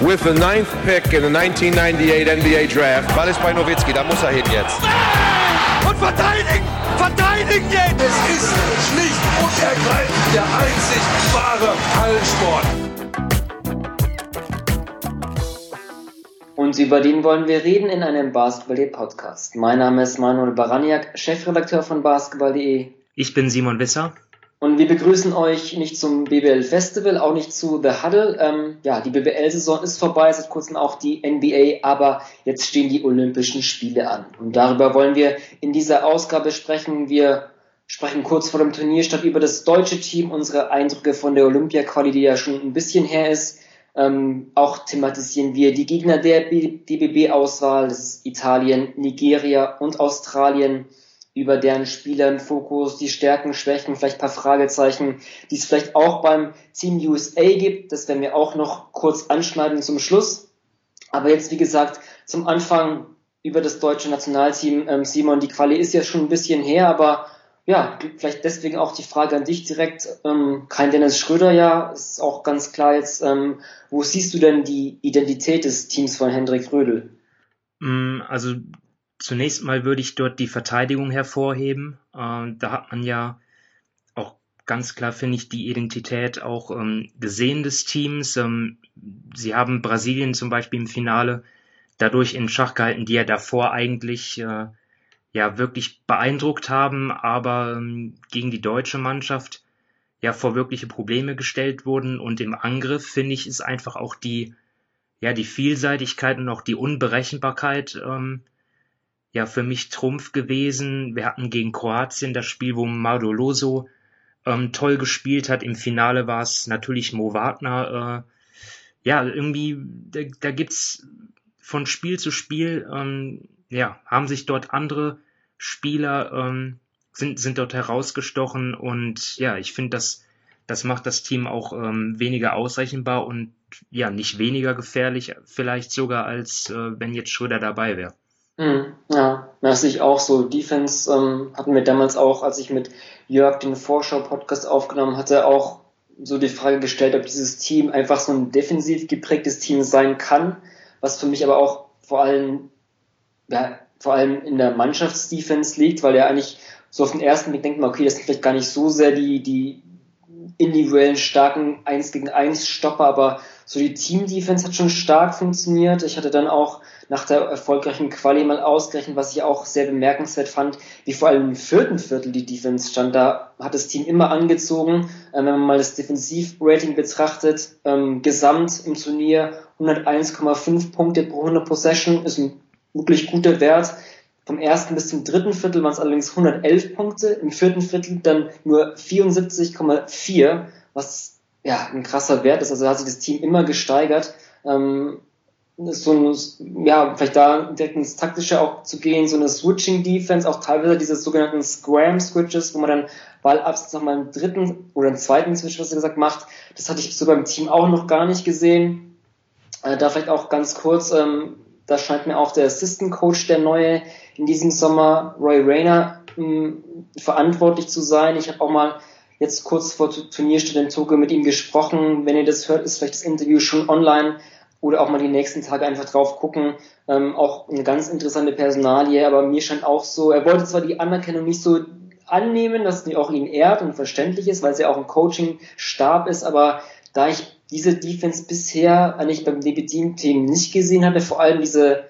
with the ninth pick in the 1998 NBA Draft. Ball ist bei Nowitzki, da muss er hin jetzt. Und verteidigen! Verteidigen jetzt! Es ist schlicht und ergreifend der einzig wahre Hallensport. Und über den wollen wir reden in einem Basketball.de Podcast. Mein Name ist Manuel Baraniak, Chefredakteur von Basketball.de. Ich bin Simon Wisser. Und wir begrüßen euch nicht zum BBL Festival, auch nicht zu The Huddle. Ähm, ja, die BBL-Saison ist vorbei, seit kurzem auch die NBA, aber jetzt stehen die Olympischen Spiele an. Und darüber wollen wir in dieser Ausgabe sprechen. Wir sprechen kurz vor dem Turnierstart über das deutsche Team, unsere Eindrücke von der Olympia-Quali, die ja schon ein bisschen her ist. Ähm, auch thematisieren wir die Gegner der DBB-Auswahl, das ist Italien, Nigeria und Australien über deren Spieler im Fokus, die Stärken, Schwächen, vielleicht ein paar Fragezeichen, die es vielleicht auch beim Team USA gibt. Das werden wir auch noch kurz anschneiden zum Schluss. Aber jetzt, wie gesagt, zum Anfang über das deutsche Nationalteam. Ähm, Simon, die Quali ist ja schon ein bisschen her, aber ja, vielleicht deswegen auch die Frage an dich direkt. Ähm, kein Dennis Schröder ja, ist auch ganz klar jetzt. Ähm, wo siehst du denn die Identität des Teams von Hendrik Rödel? Mm, also Zunächst mal würde ich dort die Verteidigung hervorheben. Äh, da hat man ja auch ganz klar, finde ich, die Identität auch ähm, gesehen des Teams. Ähm, sie haben Brasilien zum Beispiel im Finale dadurch in Schach gehalten, die ja davor eigentlich äh, ja wirklich beeindruckt haben, aber ähm, gegen die deutsche Mannschaft ja vor wirkliche Probleme gestellt wurden. Und im Angriff, finde ich, ist einfach auch die, ja, die Vielseitigkeit und auch die Unberechenbarkeit ähm, ja für mich Trumpf gewesen. Wir hatten gegen Kroatien das Spiel, wo Madoloso ähm, toll gespielt hat. Im Finale war es natürlich Mo Wagner. Äh, ja, irgendwie, da, da gibt's von Spiel zu Spiel, ähm, ja, haben sich dort andere Spieler, ähm, sind, sind dort herausgestochen und ja, ich finde, das, das macht das Team auch ähm, weniger ausrechenbar und ja, nicht weniger gefährlich, vielleicht sogar als äh, wenn jetzt Schröder dabei wäre. Mhm, ja, das sehe ich auch so. Defense ähm, hatten wir damals auch, als ich mit Jörg den Vorschau-Podcast aufgenommen hatte, auch so die Frage gestellt, ob dieses Team einfach so ein defensiv geprägtes Team sein kann, was für mich aber auch vor allem, ja, vor allem in der Mannschaftsdefense liegt, weil ja eigentlich so auf den ersten Blick denkt man, okay, das sind vielleicht gar nicht so sehr die, die individuellen starken 1 gegen 1 Stopper, aber so die Team-Defense hat schon stark funktioniert. Ich hatte dann auch nach der erfolgreichen Quali mal ausgerechnet, was ich auch sehr bemerkenswert fand, wie vor allem im vierten Viertel die Defense stand. Da hat das Team immer angezogen. Ähm, wenn man mal das Defensivrating betrachtet, ähm, gesamt im Turnier 101,5 Punkte pro 100 Possession ist ein wirklich guter Wert. Vom ersten bis zum dritten Viertel waren es allerdings 111 Punkte, im vierten Viertel dann nur 74,4, was ja ein krasser Wert ist. Also da hat sich das Team immer gesteigert. Ähm, so ein, ja, vielleicht da direkt ins Taktische auch zu gehen, so eine Switching-Defense, auch teilweise diese sogenannten Scram-Switches, wo man dann Ballabsatz nochmal einen dritten oder einen zweiten Switch, was gesagt, macht. Das hatte ich so beim Team auch noch gar nicht gesehen. Äh, da vielleicht auch ganz kurz, ähm, da scheint mir auch der Assistant Coach, der neue in diesem Sommer, Roy Rayner, ähm, verantwortlich zu sein. Ich habe auch mal jetzt kurz vor Turnierstart in Togo mit ihm gesprochen. Wenn ihr das hört, ist vielleicht das Interview schon online oder auch mal die nächsten Tage einfach drauf gucken. Ähm, auch eine ganz interessante Personalie, aber mir scheint auch so, er wollte zwar die Anerkennung nicht so annehmen, dass die auch ihn ehrt und verständlich ist, weil es ja auch ein Coaching-Stab ist, aber da ich diese Defense bisher eigentlich beim DB-Team nicht gesehen hatte, vor allem diese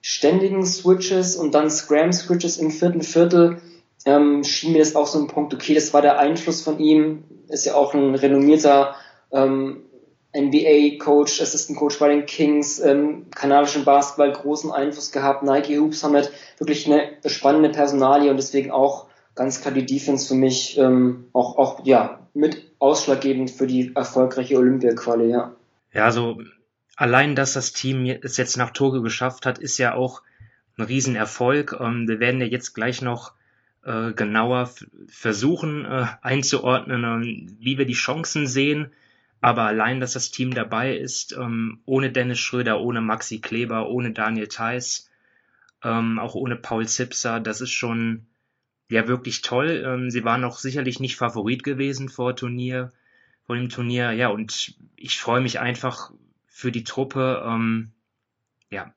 ständigen Switches und dann Scram-Switches im vierten Viertel, ähm, schien mir das auch so ein Punkt, okay, das war der Einfluss von ihm, ist ja auch ein renommierter ähm, NBA-Coach, Assistant-Coach bei den Kings, ähm, kanadischen Basketball großen Einfluss gehabt. Nike Hoops haben halt wirklich eine spannende Personalie und deswegen auch ganz klar die Defense für mich ähm, auch, auch ja mit ausschlaggebend für die erfolgreiche Olympia-Quali, ja. Ja, also allein, dass das Team es jetzt nach Togo geschafft hat, ist ja auch ein Riesenerfolg. Ähm, wir werden ja jetzt gleich noch äh, genauer versuchen äh, einzuordnen, äh, wie wir die Chancen sehen aber allein, dass das Team dabei ist, ähm, ohne Dennis Schröder, ohne Maxi Kleber, ohne Daniel Theiss, ähm, auch ohne Paul Zipser, das ist schon ja wirklich toll. Ähm, sie waren auch sicherlich nicht Favorit gewesen vor Turnier, vor dem Turnier. Ja, und ich freue mich einfach für die Truppe, ähm, ja,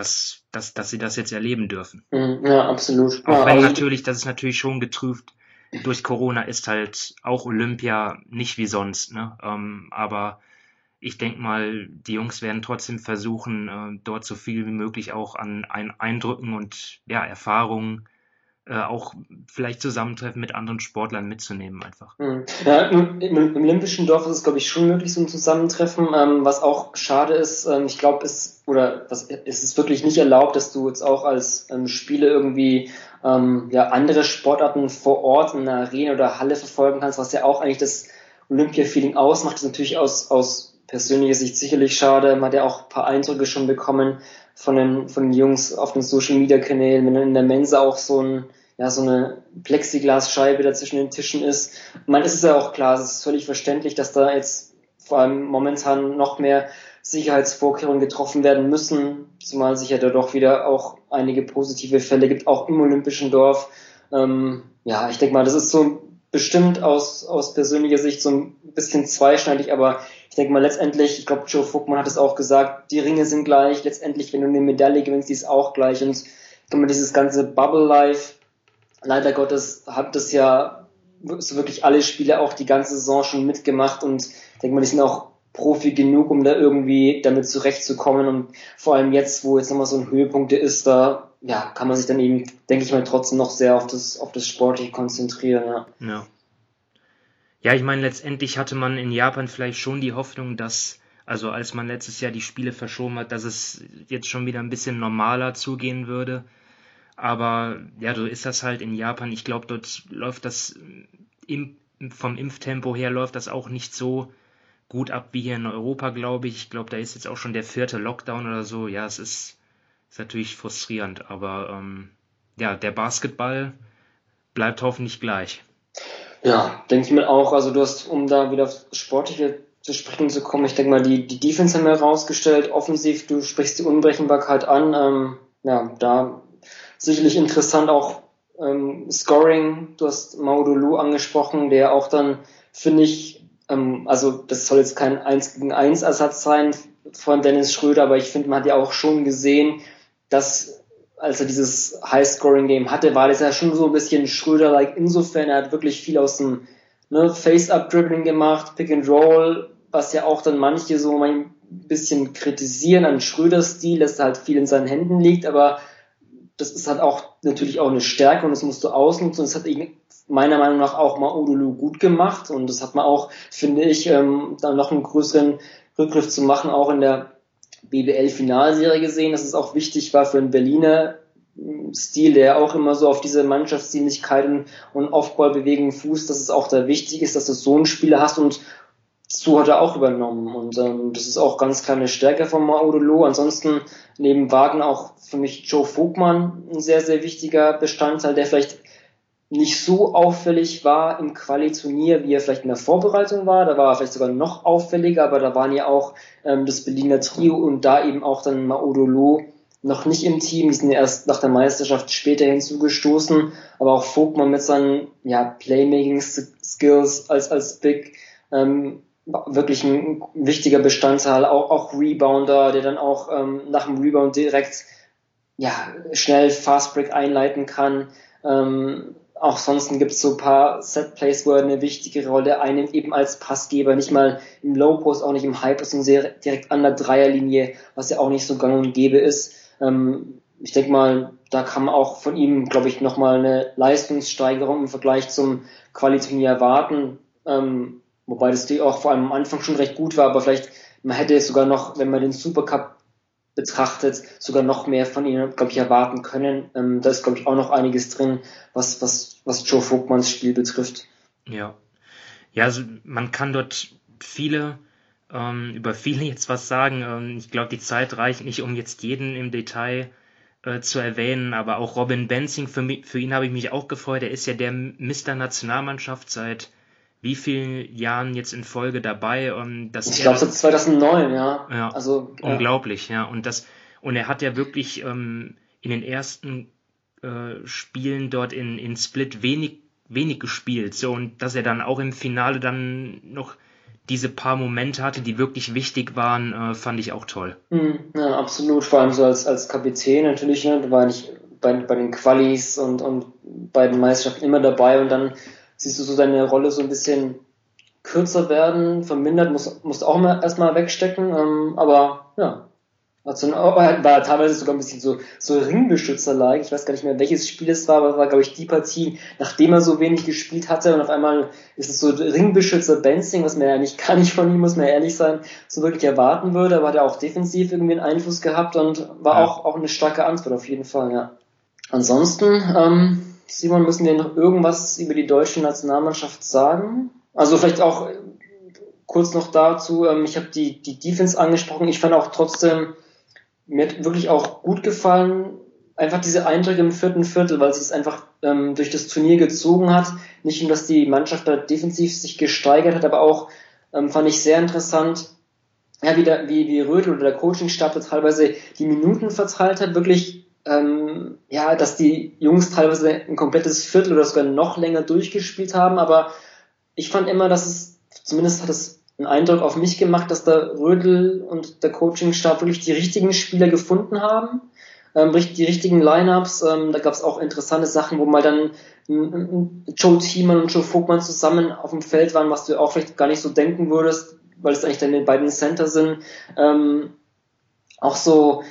dass, dass, dass sie das jetzt erleben dürfen. Mhm, ja, absolut. Auch ja, wenn also, natürlich, das ist natürlich schon getrübt. Durch Corona ist halt auch Olympia nicht wie sonst, ne? Ähm, aber ich denke mal, die Jungs werden trotzdem versuchen, äh, dort so viel wie möglich auch an, an Eindrücken und ja, Erfahrungen auch vielleicht Zusammentreffen mit anderen Sportlern mitzunehmen einfach. Mhm. Ja, im, im Olympischen Dorf ist es, glaube ich, schon möglich, so ein Zusammentreffen. Ähm, was auch schade ist, ähm, ich glaube, es oder was, es ist wirklich nicht erlaubt, dass du jetzt auch als ähm, Spieler irgendwie ähm, ja, andere Sportarten vor Ort in einer Arena oder Halle verfolgen kannst, was ja auch eigentlich das Olympia-Feeling ausmacht. Das ist natürlich aus, aus persönlicher Sicht sicherlich schade. Man hat ja auch ein paar Eindrücke schon bekommen von den, von den Jungs auf den Social-Media-Kanälen, wenn dann in der Mensa auch so ein ja, so eine Plexiglasscheibe da zwischen den Tischen ist. Ich meine, es ist ja auch klar, es ist völlig verständlich, dass da jetzt vor allem momentan noch mehr Sicherheitsvorkehrungen getroffen werden müssen, zumal sich ja da doch wieder auch einige positive Fälle gibt, auch im Olympischen Dorf. Ähm, ja, ich denke mal, das ist so bestimmt aus, aus persönlicher Sicht so ein bisschen zweischneidig, aber ich denke mal letztendlich, ich glaube, Joe Fuckmann hat es auch gesagt, die Ringe sind gleich, letztendlich, wenn du eine Medaille gewinnst, die ist auch gleich und ich denke mal, dieses ganze Bubble Life, leider Gottes hat das ja so wirklich alle Spiele auch die ganze Saison schon mitgemacht und ich denke mal, die sind auch Profi genug, um da irgendwie damit zurechtzukommen und vor allem jetzt, wo jetzt nochmal so ein Höhepunkt ist, da ja, kann man sich dann eben, denke ich mal, trotzdem noch sehr auf das, auf das Sportliche konzentrieren, ja. Ja. Ja, ich meine, letztendlich hatte man in Japan vielleicht schon die Hoffnung, dass, also als man letztes Jahr die Spiele verschoben hat, dass es jetzt schon wieder ein bisschen normaler zugehen würde. Aber ja, so ist das halt in Japan. Ich glaube, dort läuft das im, vom Impftempo her läuft das auch nicht so gut ab wie hier in Europa, glaube ich. Ich glaube, da ist jetzt auch schon der vierte Lockdown oder so. Ja, es ist, ist natürlich frustrierend, aber ähm, ja, der Basketball bleibt hoffentlich gleich. Ja, denke ich mir auch. Also du hast, um da wieder auf Sportliche zu sprechen zu kommen, ich denke mal, die, die Defense haben wir herausgestellt. Offensiv, du sprichst die Unberechenbarkeit an. Ähm, ja, da sicherlich interessant auch ähm, Scoring. Du hast Maudolu angesprochen, der auch dann, finde ich, ähm, also das soll jetzt kein 1 gegen 1 Ersatz sein von Dennis Schröder, aber ich finde, man hat ja auch schon gesehen, dass als er dieses High-Scoring-Game hatte, war das ja schon so ein bisschen Schröder-like. Insofern, er hat wirklich viel aus dem ne, Face-Up-Dribbling gemacht, Pick-and-Roll, was ja auch dann manche so ein bisschen kritisieren an Schröders Stil, dass halt viel in seinen Händen liegt, aber das ist halt auch natürlich auch eine Stärke und das musst du ausnutzen. Das hat meiner Meinung nach auch mal Odulu gut gemacht und das hat man auch, finde ich, ähm, dann noch einen größeren Rückgriff zu machen, auch in der BBL-Finalserie gesehen, dass es auch wichtig war für einen Berliner hm, Stil, der auch immer so auf diese Mannschaftsdienlichkeit und Aufballbewegung fußt, dass es auch da wichtig ist, dass du so einen Spieler hast und so hat er auch übernommen und ähm, das ist auch ganz klar eine Stärke von Maudolo. Ansonsten neben Wagner auch für mich Joe Vogtmann ein sehr, sehr wichtiger Bestandteil, der vielleicht nicht so auffällig war im Quali-Turnier, wie er vielleicht in der Vorbereitung war. Da war er vielleicht sogar noch auffälliger, aber da waren ja auch ähm, das Berliner Trio und da eben auch dann Maudolo noch nicht im Team. Die sind erst nach der Meisterschaft später hinzugestoßen, aber auch Vogtmann mit seinen ja, Playmaking-Skills als, als Big ähm, wirklich ein wichtiger Bestandteil, auch, auch Rebounder, der dann auch ähm, nach dem Rebound direkt ja, schnell Fast Break einleiten kann. Ähm, auch sonst gibt es so ein paar Set Plays, wo er eine wichtige Rolle einnimmt, eben als Passgeber, nicht mal im Low Post, auch nicht im High Post, sondern direkt an der Dreierlinie, was ja auch nicht so gang und gäbe ist. Ähm, ich denke mal, da kann man auch von ihm, glaube ich, nochmal eine Leistungssteigerung im Vergleich zum Qualiturnier erwarten. Ähm, Wobei das auch vor allem am Anfang schon recht gut war, aber vielleicht, man hätte es sogar noch, wenn man den Supercup betrachtet, sogar noch mehr von ihnen, glaube ich, erwarten können. Ähm, da ist, glaube ich, auch noch einiges drin, was, was, was Joe Vogtmanns Spiel betrifft. Ja. Ja, also man kann dort viele, ähm, über viele jetzt was sagen. Ähm, ich glaube, die Zeit reicht nicht, um jetzt jeden im Detail äh, zu erwähnen, aber auch Robin Benzing, für, mich, für ihn habe ich mich auch gefreut. Er ist ja der Mr. Nationalmannschaft seit wie vielen Jahren jetzt in Folge dabei. Und dass ich glaube, seit 2009, ja. ja also, unglaublich, ja. Und das, und er hat ja wirklich ähm, in den ersten äh, Spielen dort in, in Split wenig, wenig gespielt. So, und dass er dann auch im Finale dann noch diese paar Momente hatte, die wirklich wichtig waren, äh, fand ich auch toll. Mhm, ja, absolut. Vor allem so als, als Kapitän natürlich, ne? Du war nicht bei, bei den Qualis und, und bei den Meisterschaften immer dabei und dann siehst du so deine Rolle so ein bisschen kürzer werden, vermindert, musst, musst auch mal erstmal wegstecken, ähm, aber ja, also, war, war teilweise sogar ein bisschen so, so Ringbeschützer-like. Ich weiß gar nicht mehr, welches Spiel es war, aber es war, glaube ich, die Partie, nachdem er so wenig gespielt hatte und auf einmal ist es so Ringbeschützer-Bouncing, was man ja nicht, kann nicht von ihm, muss man ehrlich sein, so wirklich erwarten würde, aber hat er auch defensiv irgendwie einen Einfluss gehabt und war ja. auch, auch eine starke Antwort auf jeden Fall, ja. Ansonsten, ähm, Simon, müssen wir noch irgendwas über die deutsche Nationalmannschaft sagen? Also vielleicht auch kurz noch dazu, ähm, ich habe die, die Defense angesprochen. Ich fand auch trotzdem, mir hat wirklich auch gut gefallen, einfach diese Eindrücke im vierten Viertel, weil sich es einfach ähm, durch das Turnier gezogen hat. Nicht nur, dass die Mannschaft da defensiv sich gesteigert hat, aber auch ähm, fand ich sehr interessant, ja, wie, der, wie, wie Rödel oder der Coachingstab teilweise die Minuten verteilt hat, wirklich ähm, ja, dass die Jungs teilweise ein komplettes Viertel oder sogar noch länger durchgespielt haben, aber ich fand immer, dass es, zumindest hat es einen Eindruck auf mich gemacht, dass der Rödel und der Coachingstab wirklich die richtigen Spieler gefunden haben, ähm, die richtigen Lineups. Ähm, da gab es auch interessante Sachen, wo mal dann Joe Thiemann und Joe Vogtmann zusammen auf dem Feld waren, was du auch vielleicht gar nicht so denken würdest, weil es eigentlich deine beiden Center sind. Ähm, auch so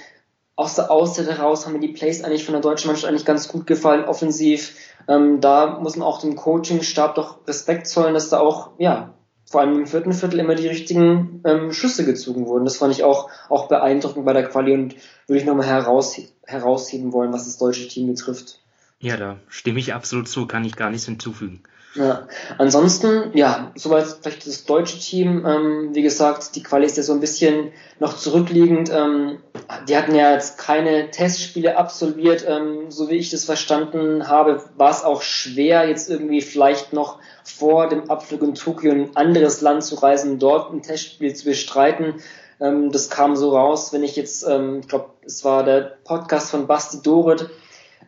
aus der Auszeit heraus haben mir die Plays eigentlich von der deutschen Mannschaft eigentlich ganz gut gefallen, offensiv. Ähm, da muss man auch dem Coaching-Stab doch Respekt zollen, dass da auch, ja, vor allem im vierten Viertel immer die richtigen ähm, Schüsse gezogen wurden. Das fand ich auch, auch beeindruckend bei der Quali und würde ich nochmal heraus, herausheben wollen, was das deutsche Team betrifft. Ja, da stimme ich absolut zu, kann ich gar nichts hinzufügen. Ja, ansonsten, ja, soweit vielleicht das deutsche Team. Ähm, wie gesagt, die Quali ist ja so ein bisschen noch zurückliegend. Ähm, die hatten ja jetzt keine Testspiele absolviert. Ähm, so wie ich das verstanden habe, war es auch schwer, jetzt irgendwie vielleicht noch vor dem Abflug in Tokio in ein anderes Land zu reisen, dort ein Testspiel zu bestreiten. Ähm, das kam so raus, wenn ich jetzt, ähm, ich glaube, es war der Podcast von Basti Doret,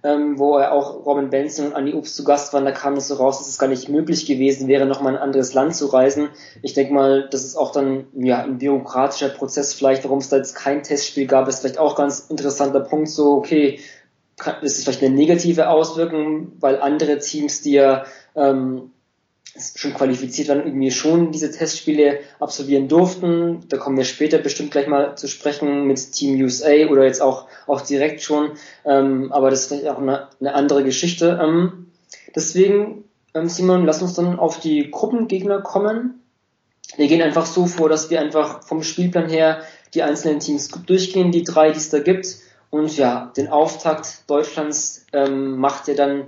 ähm, wo er auch Robin Benson und Andy Obst zu Gast waren, da kam es so raus, dass es gar nicht möglich gewesen wäre, nochmal in ein anderes Land zu reisen. Ich denke mal, das ist auch dann ja ein bürokratischer Prozess vielleicht, warum es da jetzt kein Testspiel gab, ist vielleicht auch ganz interessanter Punkt, so okay, kann, ist es vielleicht eine negative Auswirkung, weil andere Teams, die ja ähm, schon qualifiziert waren, irgendwie schon diese Testspiele absolvieren durften. Da kommen wir später bestimmt gleich mal zu sprechen mit Team USA oder jetzt auch, auch direkt schon. Ähm, aber das ist vielleicht auch eine, eine andere Geschichte. Ähm, deswegen, ähm, Simon, lass uns dann auf die Gruppengegner kommen. Wir gehen einfach so vor, dass wir einfach vom Spielplan her die einzelnen Teams durchgehen, die drei, die es da gibt. Und ja, den Auftakt Deutschlands ähm, macht ja dann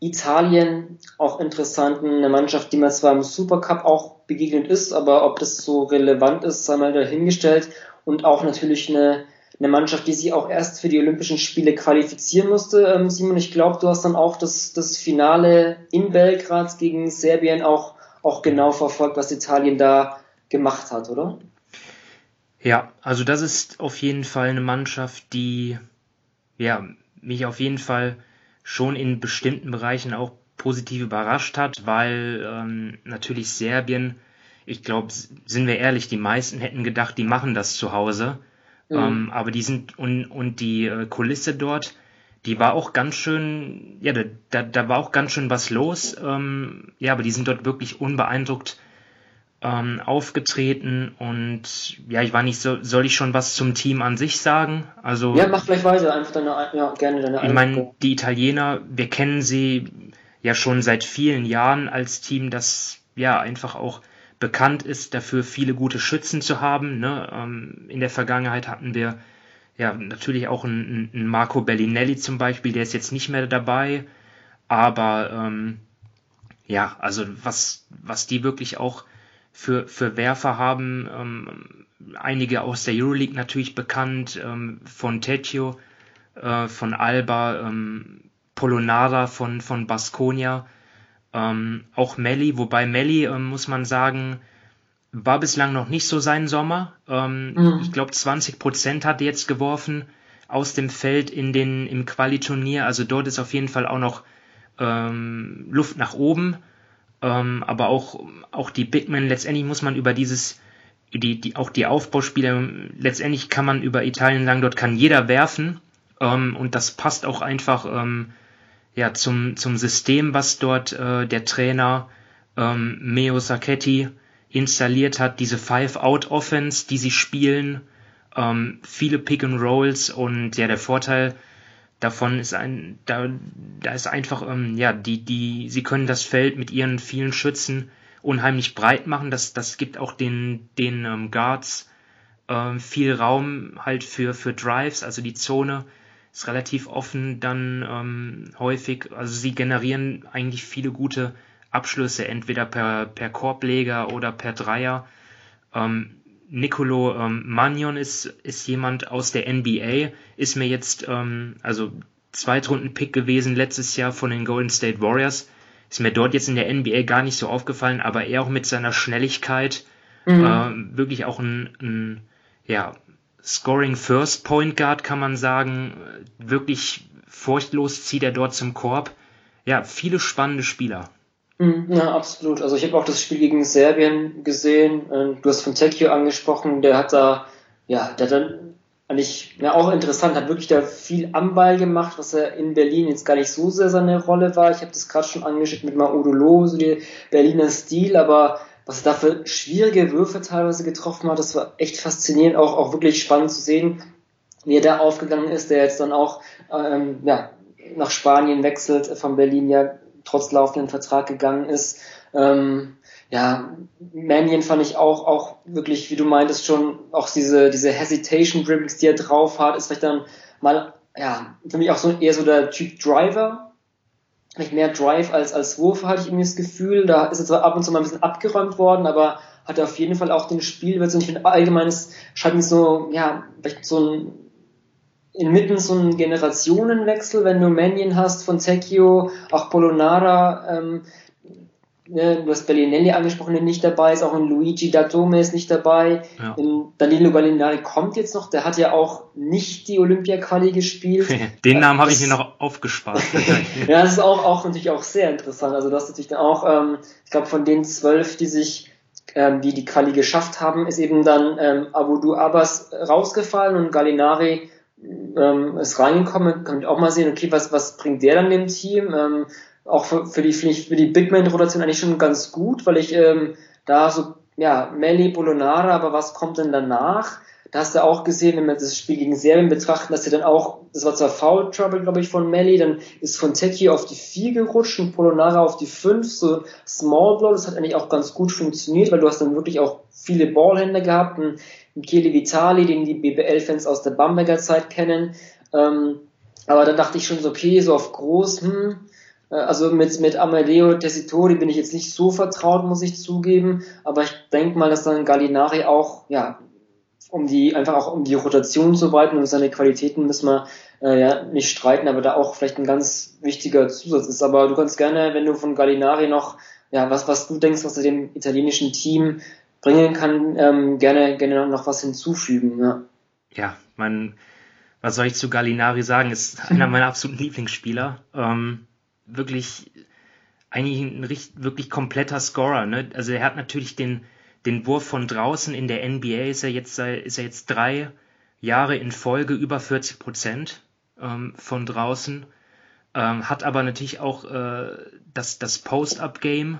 Italien auch interessant, eine Mannschaft, die man zwar im Supercup auch begegnet ist, aber ob das so relevant ist, sei mal dahingestellt. Und auch natürlich eine, eine Mannschaft, die sich auch erst für die Olympischen Spiele qualifizieren musste. Ähm, Simon, ich glaube, du hast dann auch das, das Finale in Belgrad gegen Serbien auch, auch genau verfolgt, was Italien da gemacht hat, oder? Ja, also das ist auf jeden Fall eine Mannschaft, die ja, mich auf jeden Fall schon in bestimmten Bereichen auch positiv überrascht hat, weil ähm, natürlich Serbien, ich glaube, sind wir ehrlich, die meisten hätten gedacht, die machen das zu Hause. Mhm. Ähm, aber die sind und, und die äh, Kulisse dort, die war auch ganz schön, ja, da, da, da war auch ganz schön was los. Ähm, ja, aber die sind dort wirklich unbeeindruckt ähm, aufgetreten und ja, ich war nicht so, soll ich schon was zum Team an sich sagen? Also ja, mach gleich weiter, einfach deine, ja, gerne deine. Ich meine, die Italiener, wir kennen sie ja schon seit vielen Jahren als Team, das ja einfach auch bekannt ist dafür, viele gute Schützen zu haben. Ne? Ähm, in der Vergangenheit hatten wir ja natürlich auch einen, einen Marco Bellinelli zum Beispiel, der ist jetzt nicht mehr dabei, aber ähm, ja, also was was die wirklich auch für, für Werfer haben. Ähm, einige aus der Euroleague natürlich bekannt, ähm, von Tecchio, äh, von Alba, ähm, Polonara von, von Basconia, ähm, auch Melli, wobei Melli, ähm, muss man sagen, war bislang noch nicht so sein Sommer. Ähm, mhm. Ich glaube, 20 Prozent hat er jetzt geworfen aus dem Feld in den, im Qualiturnier. Also dort ist auf jeden Fall auch noch ähm, Luft nach oben. Ähm, aber auch, auch die Big Men, letztendlich muss man über dieses, die, die, auch die Aufbauspiele, letztendlich kann man über Italien sagen, dort kann jeder werfen. Ähm, und das passt auch einfach ähm, ja, zum, zum System, was dort äh, der Trainer ähm, Meo Sacchetti installiert hat, diese Five-Out-Offense, die sie spielen, ähm, viele Pick-and-Rolls und ja, der Vorteil davon ist ein, da, da ist einfach, ähm, ja, die, die, sie können das Feld mit ihren vielen Schützen unheimlich breit machen. Das, das gibt auch den, den ähm, Guards ähm, viel Raum halt für, für Drives, also die Zone ist relativ offen dann ähm, häufig. Also sie generieren eigentlich viele gute Abschlüsse, entweder per, per Korbleger oder per Dreier. Ähm, Nicolo ähm, Magnon ist, ist jemand aus der NBA, ist mir jetzt, ähm, also Zweitrunden-Pick gewesen letztes Jahr von den Golden State Warriors. Ist mir dort jetzt in der NBA gar nicht so aufgefallen, aber er auch mit seiner Schnelligkeit mhm. äh, wirklich auch ein, ein ja, Scoring First Point Guard kann man sagen. Wirklich furchtlos zieht er dort zum Korb. Ja, viele spannende Spieler. Mhm, ja, absolut. Also ich habe auch das Spiel gegen Serbien gesehen. Ähm, du hast von Tekio angesprochen, der hat da, ja, der hat dann eigentlich, ja auch interessant, hat wirklich da viel am Ball gemacht, was er in Berlin jetzt gar nicht so sehr seine Rolle war. Ich habe das gerade schon angeschickt mit Maudolo, so der Berliner Stil, aber was er da für schwierige Würfe teilweise getroffen hat, das war echt faszinierend, auch, auch wirklich spannend zu sehen, wie er da aufgegangen ist, der jetzt dann auch ähm, ja, nach Spanien wechselt, von Berlin ja trotz laufenden Vertrag gegangen ist. Ähm, ja, Mannion fand ich auch, auch wirklich, wie du meintest, schon auch diese, diese Hesitation Dribblings, die er drauf hat, ist vielleicht dann mal, ja, für mich auch so eher so der Typ Driver. Vielleicht mehr Drive als, als Wurf hatte ich irgendwie das Gefühl. Da ist er zwar ab und zu mal ein bisschen abgeräumt worden, aber hat er auf jeden Fall auch den Spielwitz und ich finde allgemein, es scheint mir so, ja, vielleicht so ein inmitten so ein Generationenwechsel, wenn du Mannion hast von Secchio, auch Polonara, ähm, ne, du hast Bellinelli angesprochen, der nicht dabei ist, auch ein Luigi Datome ist nicht dabei. Ja. Danilo Gallinari kommt jetzt noch, der hat ja auch nicht die Olympia-Quali gespielt. Den Namen habe ich mir noch aufgespart. ja, das ist auch, auch natürlich auch sehr interessant. Also das ist natürlich dann auch, ähm, ich glaube, von den zwölf, die sich ähm, die die Quali geschafft haben, ist eben dann ähm, Abudu Abbas rausgefallen und Gallinari ähm, ist reingekommen, kann ich auch mal sehen, okay, was, was bringt der dann dem Team? Ähm, auch für, für die, finde ich, für die Big Man-Rotation eigentlich schon ganz gut, weil ich ähm, da so, ja, Melli, Bolonara, aber was kommt denn danach? Da hast du auch gesehen, wenn wir das Spiel gegen Serbien betrachten, dass sie dann auch, das war zwar Foul Trouble, glaube ich, von Melli, dann ist von Teki auf die 4 gerutscht und Polonara auf die 5, so Small Blow, das hat eigentlich auch ganz gut funktioniert, weil du hast dann wirklich auch viele Ballhänder gehabt, einen Michele Vitali, den die BBL-Fans aus der Bamberger Zeit kennen. Ähm, aber dann dachte ich schon so, okay, so auf groß, hm, äh, also mit, mit Amadeo Tessitori bin ich jetzt nicht so vertraut, muss ich zugeben. Aber ich denke mal, dass dann Gallinari auch, ja, um die, einfach auch um die Rotation zu weiten und seine Qualitäten müssen wir äh, ja nicht streiten, aber da auch vielleicht ein ganz wichtiger Zusatz ist. Aber du kannst gerne, wenn du von Gallinari noch, ja, was, was du denkst, was er dem italienischen Team bringen kann, ähm, gerne, gerne noch was hinzufügen. Ja, ja mein, was soll ich zu Gallinari sagen? Ist einer meiner absoluten Lieblingsspieler. Ähm, wirklich, eigentlich ein richtig, wirklich kompletter Scorer. Ne? Also er hat natürlich den, den Wurf von draußen in der NBA ist er jetzt, ist er jetzt drei Jahre in Folge über 40 Prozent ähm, von draußen. Ähm, hat aber natürlich auch äh, das, das Post-Up-Game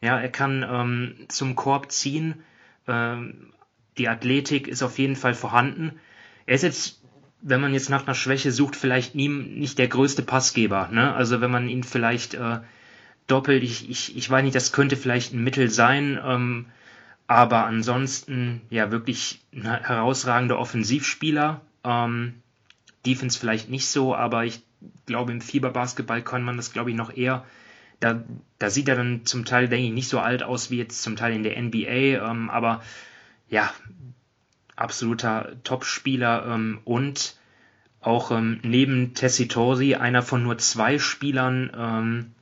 ja, er kann ähm, zum Korb ziehen. Ähm, die Athletik ist auf jeden Fall vorhanden. Er ist jetzt, wenn man jetzt nach einer Schwäche sucht, vielleicht nie, nicht der größte Passgeber. Ne? Also wenn man ihn vielleicht äh, doppelt, ich, ich, ich weiß nicht, das könnte vielleicht ein Mittel sein. Ähm, aber ansonsten, ja, wirklich ein herausragender Offensivspieler. Ähm, Defense vielleicht nicht so, aber ich glaube, im Fieberbasketball kann man das, glaube ich, noch eher da, da sieht er dann zum Teil, denke ich, nicht so alt aus wie jetzt zum Teil in der NBA, ähm, aber ja, absoluter Top-Spieler ähm, und auch ähm, neben Tessitori einer von nur zwei Spielern, ähm,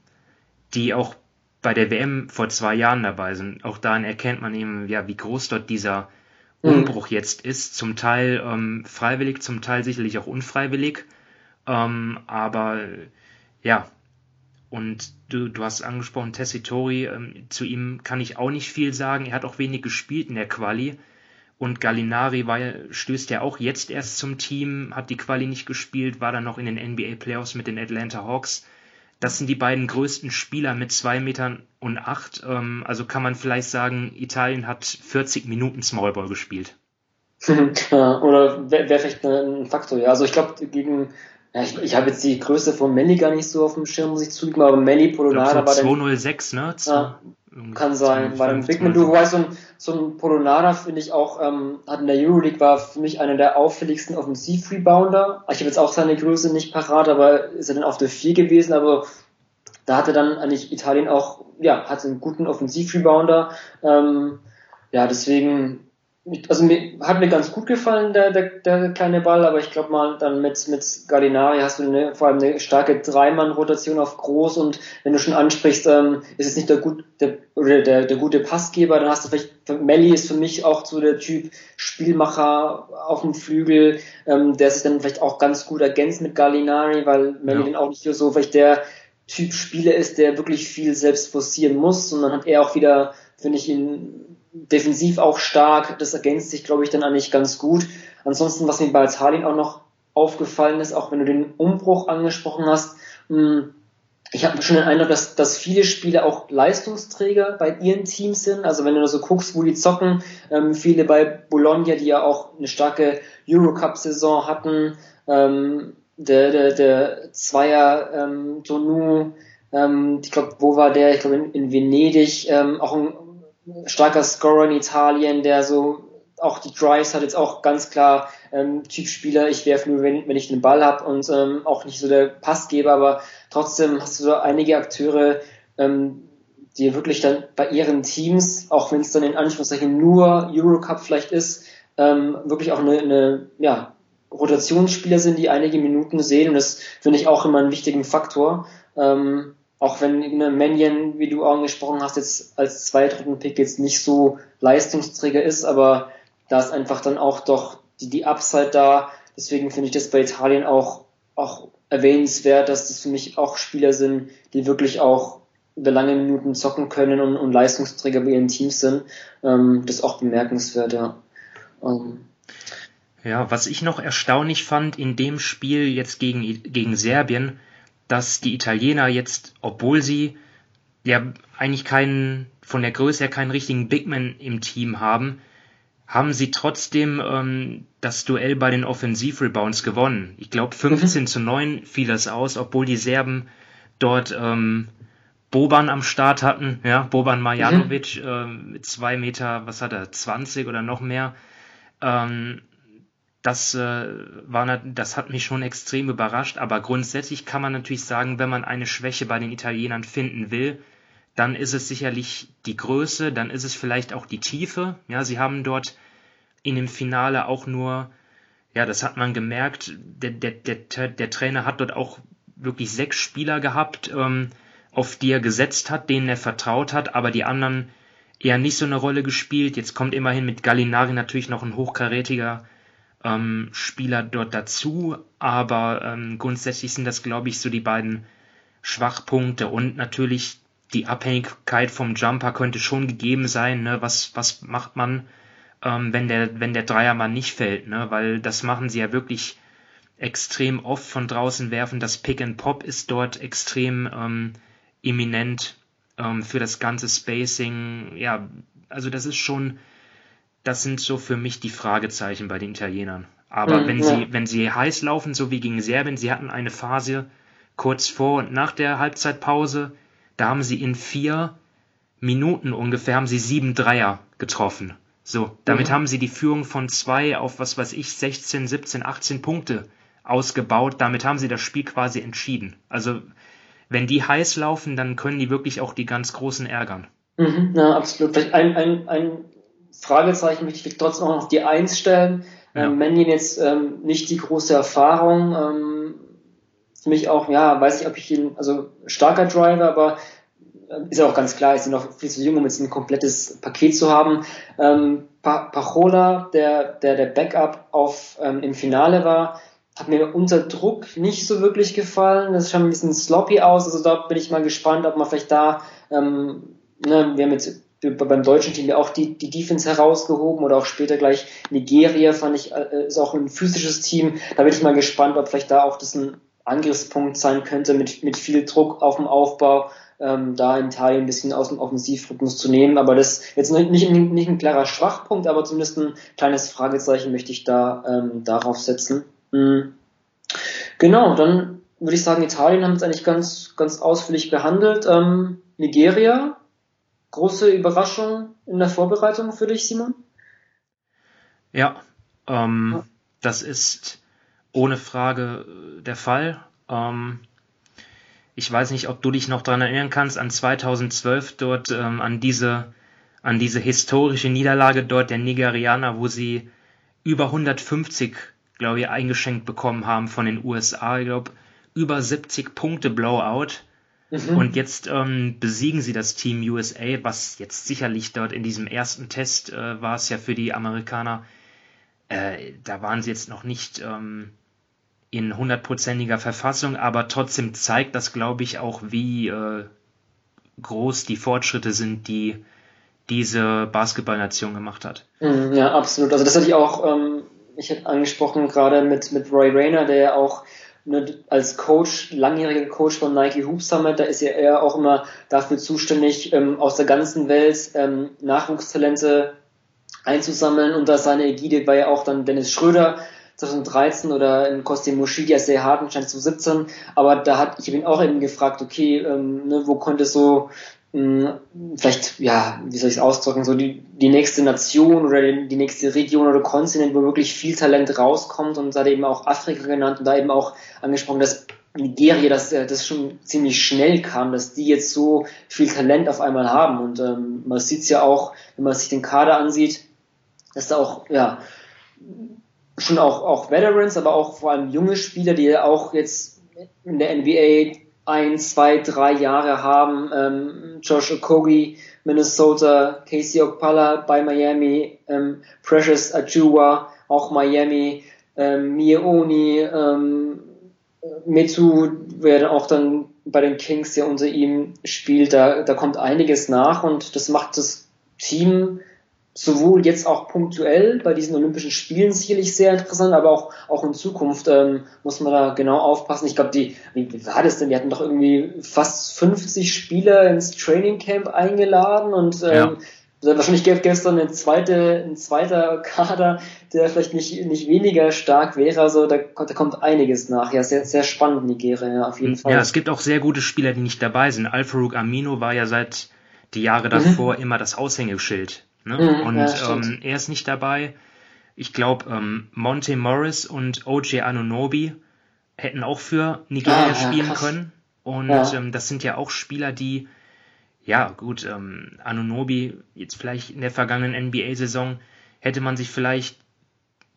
die auch bei der WM vor zwei Jahren dabei sind. Auch daran erkennt man eben, ja, wie groß dort dieser mhm. Umbruch jetzt ist. Zum Teil ähm, freiwillig, zum Teil sicherlich auch unfreiwillig. Ähm, aber ja, Und du, du hast angesprochen, Tessitori, ähm, zu ihm kann ich auch nicht viel sagen. Er hat auch wenig gespielt in der Quali. Und Gallinari war, stößt ja auch jetzt erst zum Team, hat die Quali nicht gespielt, war dann noch in den NBA Playoffs mit den Atlanta Hawks. Das sind die beiden größten Spieler mit zwei Metern und acht. Ähm, also kann man vielleicht sagen, Italien hat 40 Minuten Smallball gespielt. oder wäre wär vielleicht ein Faktor, ja. Also ich glaube, gegen, ja, ich, ich habe jetzt die Größe von Melli gar nicht so auf dem Schirm, muss ich zugeben, aber Melli Polonara war 206, ne? Ja, kann sein. Weil ein Bigman, du weißt, so ein, so ein Polonara finde ich auch, ähm, hat in der Euroleague war für mich einer der auffälligsten Offensiv-Rebounder. Ich habe jetzt auch seine Größe nicht parat, aber ist er dann auf der 4 gewesen, aber da hatte dann eigentlich Italien auch, ja, hat einen guten Offensiv-Rebounder. Ähm, ja, deswegen also mir hat mir ganz gut gefallen, der, der, der kleine Ball, aber ich glaube mal, dann mit, mit Gallinari hast du eine, vor allem eine starke Dreimann-Rotation auf groß und wenn du schon ansprichst, ähm, ist es nicht der, gut, der, oder der, der gute Passgeber, dann hast du vielleicht, Melli ist für mich auch so der Typ Spielmacher auf dem Flügel, ähm, der sich dann vielleicht auch ganz gut ergänzt mit Gallinari, weil Melli ja. dann auch nicht so vielleicht der Typ Spieler ist, der wirklich viel selbst forcieren muss, sondern hat er auch wieder, finde ich, ihn defensiv auch stark. Das ergänzt sich, glaube ich, dann eigentlich ganz gut. Ansonsten, was mir bei Italien auch noch aufgefallen ist, auch wenn du den Umbruch angesprochen hast, hm, ich habe schon den Eindruck, dass, dass viele Spieler auch Leistungsträger bei ihren Teams sind. Also wenn du so guckst, wo die zocken, ähm, viele bei Bologna, die ja auch eine starke Eurocup-Saison hatten, ähm, der, der, der Zweier ähm, Tonu, ähm, ich glaube, wo war der? Ich glaube in, in Venedig, ähm, auch ein starker Scorer in Italien, der so auch die Drives hat jetzt auch ganz klar ähm, Typ Spieler, ich werfe nur, wenn, wenn ich den Ball habe und ähm, auch nicht so der Passgeber, aber trotzdem hast du so einige Akteure, ähm, die wirklich dann bei ihren Teams, auch wenn es dann in Anführungszeichen nur Eurocup vielleicht ist, ähm, wirklich auch eine, eine ja, Rotationsspieler sind, die einige Minuten sehen und das finde ich auch immer einen wichtigen Faktor. Ähm, auch wenn eine Mannion, wie du angesprochen hast, jetzt als Zweitrunden-Pick jetzt nicht so Leistungsträger ist, aber da ist einfach dann auch doch die, die Upside da. Deswegen finde ich das bei Italien auch, auch erwähnenswert, dass das für mich auch Spieler sind, die wirklich auch über lange Minuten zocken können und, und Leistungsträger bei ihren Teams sind. Ähm, das ist auch bemerkenswert, ja. Ähm. Ja, was ich noch erstaunlich fand in dem Spiel jetzt gegen, gegen Serbien, dass die Italiener jetzt, obwohl sie ja eigentlich keinen, von der Größe her keinen richtigen Bigman im Team haben, haben sie trotzdem ähm, das Duell bei den Offensivrebounds gewonnen. Ich glaube 15 mhm. zu 9 fiel das aus, obwohl die Serben dort ähm, Boban am Start hatten, ja, Boban Marjanovic mhm. äh, mit zwei Meter, was hat er, 20 oder noch mehr. Ähm, das äh, war, das hat mich schon extrem überrascht. Aber grundsätzlich kann man natürlich sagen, wenn man eine Schwäche bei den Italienern finden will, dann ist es sicherlich die Größe, dann ist es vielleicht auch die Tiefe. Ja, sie haben dort in dem Finale auch nur, ja, das hat man gemerkt, der, der, der, der Trainer hat dort auch wirklich sechs Spieler gehabt, ähm, auf die er gesetzt hat, denen er vertraut hat, aber die anderen eher nicht so eine Rolle gespielt. Jetzt kommt immerhin mit Gallinari natürlich noch ein hochkarätiger ähm, Spieler dort dazu, aber ähm, grundsätzlich sind das, glaube ich, so die beiden Schwachpunkte und natürlich die Abhängigkeit vom Jumper könnte schon gegeben sein. Ne? Was, was macht man, ähm, wenn der, wenn der Dreier mal nicht fällt? Ne? Weil das machen sie ja wirklich extrem oft von draußen werfen. Das Pick and Pop ist dort extrem ähm, eminent ähm, für das ganze Spacing. Ja, also das ist schon das sind so für mich die Fragezeichen bei den Italienern. Aber mhm, wenn ja. sie, wenn sie heiß laufen, so wie gegen Serbien, sie hatten eine Phase kurz vor und nach der Halbzeitpause, da haben sie in vier Minuten ungefähr haben sie sieben Dreier getroffen. So, damit mhm. haben sie die Führung von zwei auf was weiß ich 16, 17, 18 Punkte ausgebaut. Damit haben sie das Spiel quasi entschieden. Also wenn die heiß laufen, dann können die wirklich auch die ganz Großen ärgern. Mhm, ja, absolut. Vielleicht ein, ein, ein Fragezeichen möchte ich trotzdem auch noch die Eins stellen. Ja. Ähm, Mannion jetzt ähm, nicht die große Erfahrung. Ähm, für mich auch, ja, weiß ich, ob ich ihn, also starker Driver, aber äh, ist ja auch ganz klar, ist noch viel zu jung, um jetzt ein komplettes Paket zu haben. Ähm, pa Pachola, der, der der Backup auf ähm, im Finale war, hat mir unter Druck nicht so wirklich gefallen. Das schaut ein bisschen sloppy aus. Also da bin ich mal gespannt, ob man vielleicht da, ähm, ne, wir haben jetzt beim deutschen Team ja auch die, die Defense herausgehoben oder auch später gleich Nigeria fand ich, äh, ist auch ein physisches Team. Da bin ich mal gespannt, ob vielleicht da auch das ein Angriffspunkt sein könnte mit, mit viel Druck auf dem Aufbau, ähm, da in Italien ein bisschen aus dem Offensivrhythmus zu nehmen. Aber das jetzt nicht, nicht, nicht ein klarer Schwachpunkt, aber zumindest ein kleines Fragezeichen möchte ich da ähm, darauf setzen. Mhm. Genau, dann würde ich sagen, Italien haben es eigentlich ganz, ganz ausführlich behandelt. Ähm, Nigeria, große Überraschung in der Vorbereitung für dich, Simon? Ja, ähm, ja. das ist ohne Frage äh, der Fall. Ähm, ich weiß nicht, ob du dich noch daran erinnern kannst, an 2012 dort, ähm, an diese, an diese historische Niederlage dort der Nigerianer, wo sie über 150, glaube ich, eingeschenkt bekommen haben von den USA. Ich glaube, über 70 Punkte Blowout. Mhm. Und jetzt ähm, besiegen sie das Team USA, was jetzt sicherlich dort in diesem ersten Test äh, war es ja für die Amerikaner. Äh, da waren sie jetzt noch nicht ähm, in hundertprozentiger Verfassung, aber trotzdem zeigt das, glaube ich, auch, wie äh, groß die Fortschritte sind, die diese Basketballnation gemacht hat. Mhm, ja, absolut. Also das hatte ich auch, ähm, ich hätte angesprochen gerade mit, mit Roy Rayner, der ja auch ne, als Coach, langjähriger Coach von Nike Hoop Summit, da ist ja er auch immer dafür zuständig, ähm, aus der ganzen Welt ähm, Nachwuchstalente einzusammeln. Und da seine Ägide war ja auch dann Dennis Schröder 2013 oder in Kostin Moschidi als sehr Hartenstein zu 17. Aber da hat ich ihn auch eben gefragt, okay, ähm, ne, wo konnte so mh, hm, vielleicht, ja, wie soll ich es ausdrücken, so die, die nächste Nation oder die, nächste Region oder Kontinent, wo wirklich viel Talent rauskommt und da eben auch Afrika genannt und da eben auch angesprochen, dass Nigeria, dass äh, das schon ziemlich schnell kam, dass die jetzt so viel Talent auf einmal haben. Und ähm, man sieht ja auch, wenn man sich den Kader ansieht, dass da auch, ja, schon auch, auch Veterans, aber auch vor allem junge Spieler, die auch jetzt in der NBA ein, zwei, drei Jahre haben. Ähm, Josh Okogi, Minnesota, Casey Okpala bei Miami, ähm, Precious Ajua, auch Miami, ähm, Mieoni, ähm, Metu, wer auch dann bei den Kings ja unter ihm spielt, da, da kommt einiges nach und das macht das Team sowohl jetzt auch punktuell bei diesen Olympischen Spielen sicherlich sehr interessant, aber auch, auch in Zukunft ähm, muss man da genau aufpassen. Ich glaube, die, wie, wie war das denn? Die hatten doch irgendwie fast 50 Spieler ins Training Camp eingeladen und ähm, ja. wahrscheinlich gestern ein, zweite, ein zweiter Kader, der vielleicht nicht, nicht weniger stark wäre. Also da, da kommt einiges nach. Ja, sehr, sehr spannend, Nigeria, ja, auf jeden Fall. Ja, es gibt auch sehr gute Spieler, die nicht dabei sind. Alfaruk Amino war ja seit die Jahre davor mhm. immer das Aushängeschild Ne? Mhm, und ja, ähm, er ist nicht dabei. Ich glaube, ähm, Monte Morris und OJ Anunobi hätten auch für Nigeria ah, spielen ja, können. Und ja. ähm, das sind ja auch Spieler, die, ja gut, ähm, Anunobi jetzt vielleicht in der vergangenen NBA-Saison hätte man sich vielleicht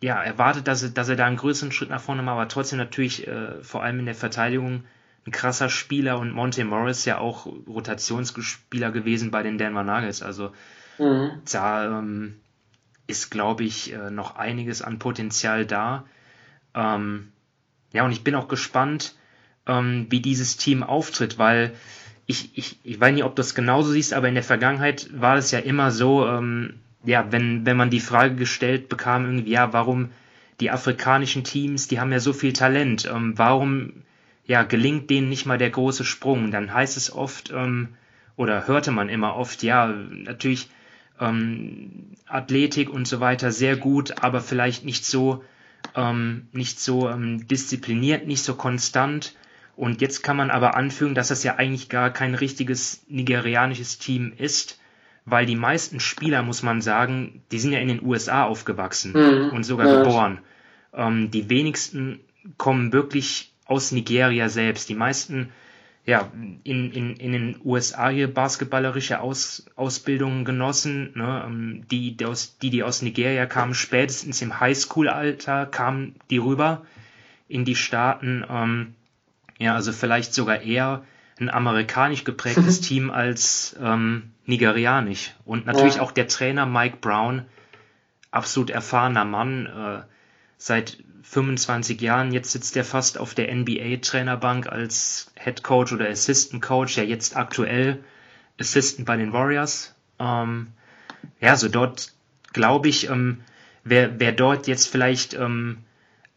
ja erwartet, dass er, dass er da einen größeren Schritt nach vorne macht, aber trotzdem natürlich äh, vor allem in der Verteidigung ein krasser Spieler und Monte Morris ja auch Rotationsspieler gewesen bei den Denver Nuggets. Also Mhm. Da ähm, ist, glaube ich, äh, noch einiges an Potenzial da. Ähm, ja, und ich bin auch gespannt, ähm, wie dieses Team auftritt, weil ich, ich, ich weiß nicht, ob du das genauso siehst, aber in der Vergangenheit war es ja immer so, ähm, ja, wenn, wenn man die Frage gestellt bekam, irgendwie, ja, warum die afrikanischen Teams, die haben ja so viel Talent, ähm, warum ja, gelingt denen nicht mal der große Sprung? Dann heißt es oft, ähm, oder hörte man immer oft, ja, natürlich ähm, Athletik und so weiter sehr gut, aber vielleicht nicht so, ähm, nicht so ähm, diszipliniert, nicht so konstant. Und jetzt kann man aber anfügen, dass das ja eigentlich gar kein richtiges nigerianisches Team ist, weil die meisten Spieler, muss man sagen, die sind ja in den USA aufgewachsen mhm. und sogar ja. geboren. Ähm, die wenigsten kommen wirklich aus Nigeria selbst. Die meisten ja, in, in, in den USA hier basketballerische Aus, Ausbildungen genossen, ne, ähm, die, die, aus, die, die aus Nigeria kamen, spätestens im Highschool-Alter kamen die rüber in die Staaten. Ähm, ja, also vielleicht sogar eher ein amerikanisch geprägtes Team als ähm, nigerianisch. Und natürlich ja. auch der Trainer Mike Brown, absolut erfahrener Mann, äh, seit 25 Jahren. Jetzt sitzt er fast auf der NBA-Trainerbank als Head Coach oder Assistant Coach, ja jetzt aktuell Assistant bei den Warriors. Ähm, ja, so dort glaube ich, ähm, wer, wer dort jetzt vielleicht ähm,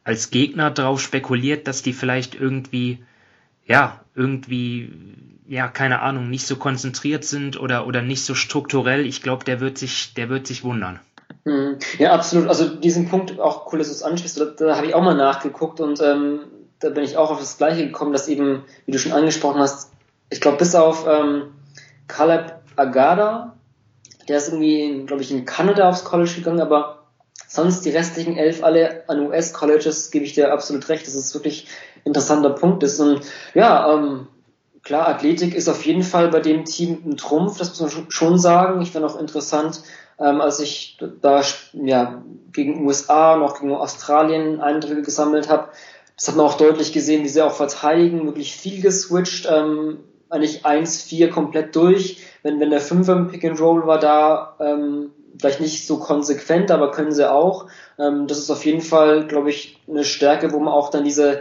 als Gegner drauf spekuliert, dass die vielleicht irgendwie, ja, irgendwie, ja, keine Ahnung, nicht so konzentriert sind oder, oder nicht so strukturell, ich glaube, der wird sich, der wird sich wundern. Hm. Ja, absolut. Also diesen Punkt auch cool, dass du es ansprichst, da, da habe ich auch mal nachgeguckt und ähm, da bin ich auch auf das Gleiche gekommen, dass eben, wie du schon angesprochen hast, ich glaube, bis auf ähm, Caleb Agada, der ist irgendwie, glaube ich, in Kanada aufs College gegangen, aber sonst die restlichen elf alle an US-Colleges, gebe ich dir absolut recht. Das ist wirklich ein interessanter Punkt. ist. Und ja, ähm, klar, Athletik ist auf jeden Fall bei dem Team ein Trumpf, das muss man schon sagen. Ich fand auch interessant, ähm, als ich da ja, gegen USA und auch gegen Australien Eindrücke gesammelt habe. Das hat man auch deutlich gesehen, wie sie auch verteidigen, wirklich viel geswitcht, ähm, eigentlich 1-4 komplett durch. Wenn, wenn der 5 im Pick and Roll war da, ähm, vielleicht nicht so konsequent, aber können sie auch. Ähm, das ist auf jeden Fall, glaube ich, eine Stärke, wo man auch dann diese,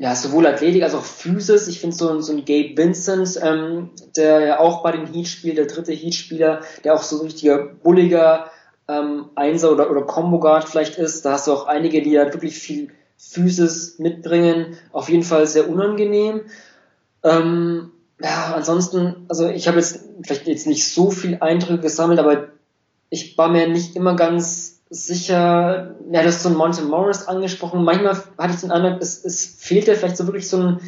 ja, sowohl Athletik als auch Physis, ich finde so, so ein Gabe Vincent, ähm, der ja auch bei den Heat spielt, der dritte Heat-Spieler, der auch so ein richtiger bulliger ähm, Einser oder, oder Combo-Guard vielleicht ist, da hast du auch einige, die ja wirklich viel Physis mitbringen, auf jeden Fall sehr unangenehm. Ähm, ja, ansonsten, also ich habe jetzt vielleicht jetzt nicht so viel Eindrücke gesammelt, aber ich war mir nicht immer ganz sicher, ja, du hast so ein Monte Morris angesprochen. Manchmal hatte ich den Eindruck, es, es fehlte vielleicht so wirklich so ein,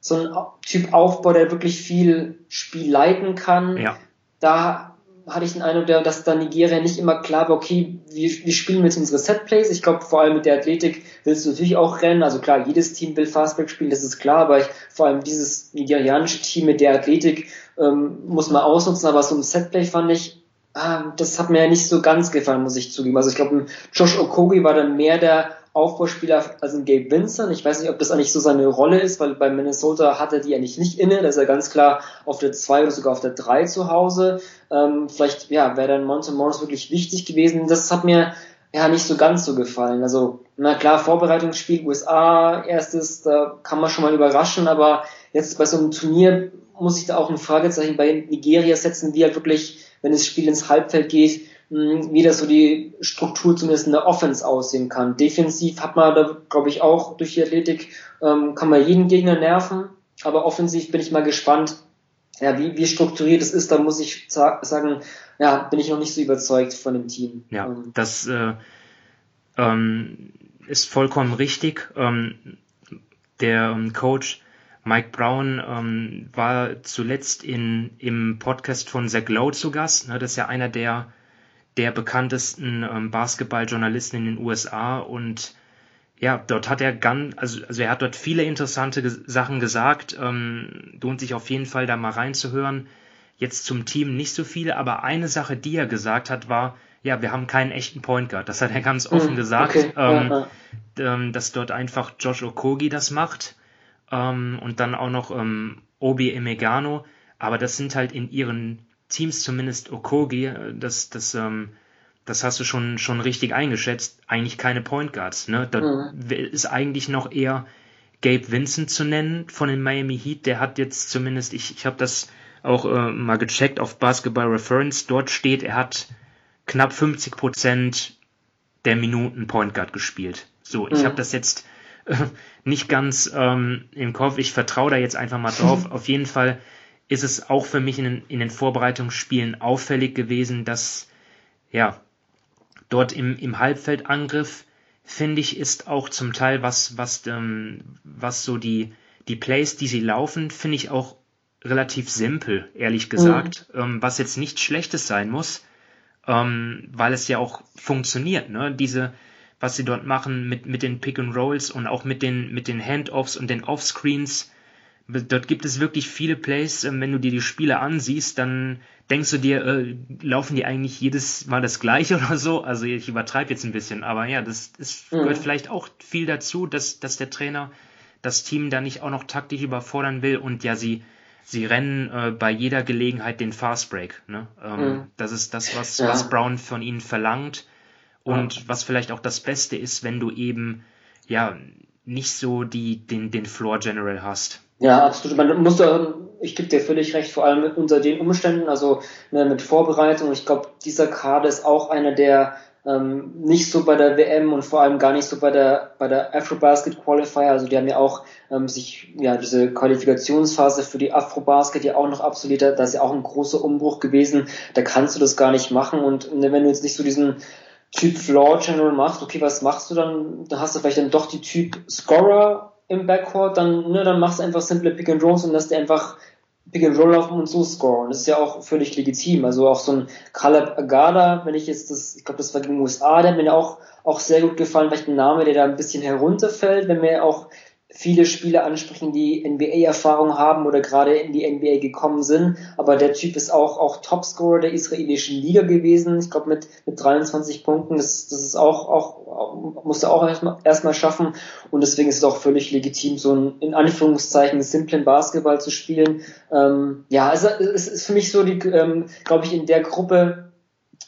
so ein Typ Aufbau, der wirklich viel Spiel leiten kann. Ja. Da hatte ich den Eindruck, dass da Nigeria nicht immer klar war, okay, wir, wir spielen jetzt unsere Setplays. Ich glaube, vor allem mit der Athletik willst du natürlich auch rennen. Also klar, jedes Team will Fastback spielen, das ist klar, aber ich, vor allem dieses nigerianische Team mit der Athletik ähm, muss man ausnutzen, aber so ein Setplay fand ich, ah, das hat mir ja nicht so ganz gefallen, muss ich zugeben. Also ich glaube, Josh Okogi war dann mehr der Aufbauspieler als ein Gabe Vincent. Ich weiß nicht, ob das eigentlich so seine Rolle ist, weil bei Minnesota hat er die eigentlich nicht inne. Da ist er ganz klar auf der 2 oder sogar auf der 3 zu Hause. Ähm, vielleicht ja, wäre dann Monte Morris wirklich wichtig gewesen. Das hat mir ja nicht so ganz so gefallen. Also, na klar, Vorbereitungsspiel USA, erstes, da kann man schon mal überraschen, aber jetzt bei so einem Turnier muss ich da auch ein Fragezeichen bei Nigeria setzen, wie halt wirklich, wenn das Spiel ins Halbfeld geht, hm, wie das so die Struktur zumindest in der Offense aussehen kann. Defensiv hat man da, glaube ich, auch durch die Athletik, ähm, kann man jeden Gegner nerven, aber offensiv bin ich mal gespannt, ja, wie, wie strukturiert es ist, da muss ich sagen, ja, bin ich noch nicht so überzeugt von dem Team. Ja, ähm, das äh, ähm, ist vollkommen richtig. Ähm, der ähm, Coach Mike Brown ähm, war zuletzt in, im Podcast von Zach Lowe zu Gast. Ne, das ist ja einer der, der bekanntesten ähm, Basketballjournalisten in den USA und ja, dort hat er ganz, also, also er hat dort viele interessante Sachen gesagt. Ähm, lohnt sich auf jeden Fall da mal reinzuhören. Jetzt zum Team nicht so viele, aber eine Sache, die er gesagt hat, war, ja, wir haben keinen echten Point Guard. Das hat er ganz offen mm, gesagt, okay. ähm, ja, ja. Ähm, dass dort einfach Josh Okogi das macht ähm, und dann auch noch ähm, Obi Emegano. Aber das sind halt in ihren Teams zumindest Okogi, äh, das, das ähm, das hast du schon, schon richtig eingeschätzt, eigentlich keine Point Guards. Ne? Da mhm. ist eigentlich noch eher Gabe Vincent zu nennen von den Miami Heat. Der hat jetzt zumindest, ich, ich habe das auch äh, mal gecheckt auf Basketball Reference. Dort steht, er hat knapp 50 Prozent der Minuten Point Guard gespielt. So, ich mhm. habe das jetzt nicht ganz ähm, im Kopf. Ich vertraue da jetzt einfach mal drauf. Auf jeden Fall ist es auch für mich in den, in den Vorbereitungsspielen auffällig gewesen, dass ja dort im, im Halbfeldangriff, finde ich, ist auch zum Teil was, was, ähm, was so die, die Plays, die sie laufen, finde ich auch relativ simpel, ehrlich gesagt, mhm. ähm, was jetzt nichts Schlechtes sein muss, ähm, weil es ja auch funktioniert, ne? Diese, was sie dort machen mit, mit den Pick and Rolls und auch mit den, mit den Handoffs und den Offscreens, Dort gibt es wirklich viele Plays. Ähm, wenn du dir die Spiele ansiehst, dann denkst du dir, äh, laufen die eigentlich jedes Mal das gleiche oder so? Also ich übertreibe jetzt ein bisschen, aber ja, das, das mhm. gehört vielleicht auch viel dazu, dass, dass der Trainer das Team da nicht auch noch taktisch überfordern will und ja, sie, sie rennen äh, bei jeder Gelegenheit den Fastbreak. Ne? Ähm, mhm. Das ist das, was, ja. was Brown von ihnen verlangt und was vielleicht auch das Beste ist, wenn du eben ja, nicht so die, den, den Floor General hast. Ja, absolut. Man muss da, ich gebe dir völlig recht, vor allem unter den Umständen, also ne, mit Vorbereitung. Ich glaube, dieser Kader ist auch einer, der ähm, nicht so bei der WM und vor allem gar nicht so bei der bei der Afrobasket Qualifier. Also die haben ja auch ähm, sich ja diese Qualifikationsphase für die Afrobasket ja auch noch absolviert. Da ist ja auch ein großer Umbruch gewesen. Da kannst du das gar nicht machen und ne, wenn du jetzt nicht so diesen Typ Floor General machst, okay, was machst du dann? Da hast du vielleicht dann doch die Typ Scorer im Backcourt, dann, ne, dann machst du einfach simple Pick and Rolls und lässt dir einfach Pick and Roll laufen und so scoren. Das ist ja auch völlig legitim. Also auch so ein Caleb Agada, wenn ich jetzt das, ich glaube, das war gegen USA, der hat mir auch, auch sehr gut gefallen, vielleicht ein Name, der da ein bisschen herunterfällt, wenn mir auch viele Spieler ansprechen, die NBA-Erfahrung haben oder gerade in die NBA gekommen sind. Aber der Typ ist auch, auch Topscorer der israelischen Liga gewesen. Ich glaube mit, mit 23 Punkten. Das, das ist auch, auch, musste auch erstmal erstmal schaffen. Und deswegen ist es auch völlig legitim, so ein, in Anführungszeichen, simplen Basketball zu spielen. Ähm, ja, also es ist für mich so die, ähm, glaube ich, in der Gruppe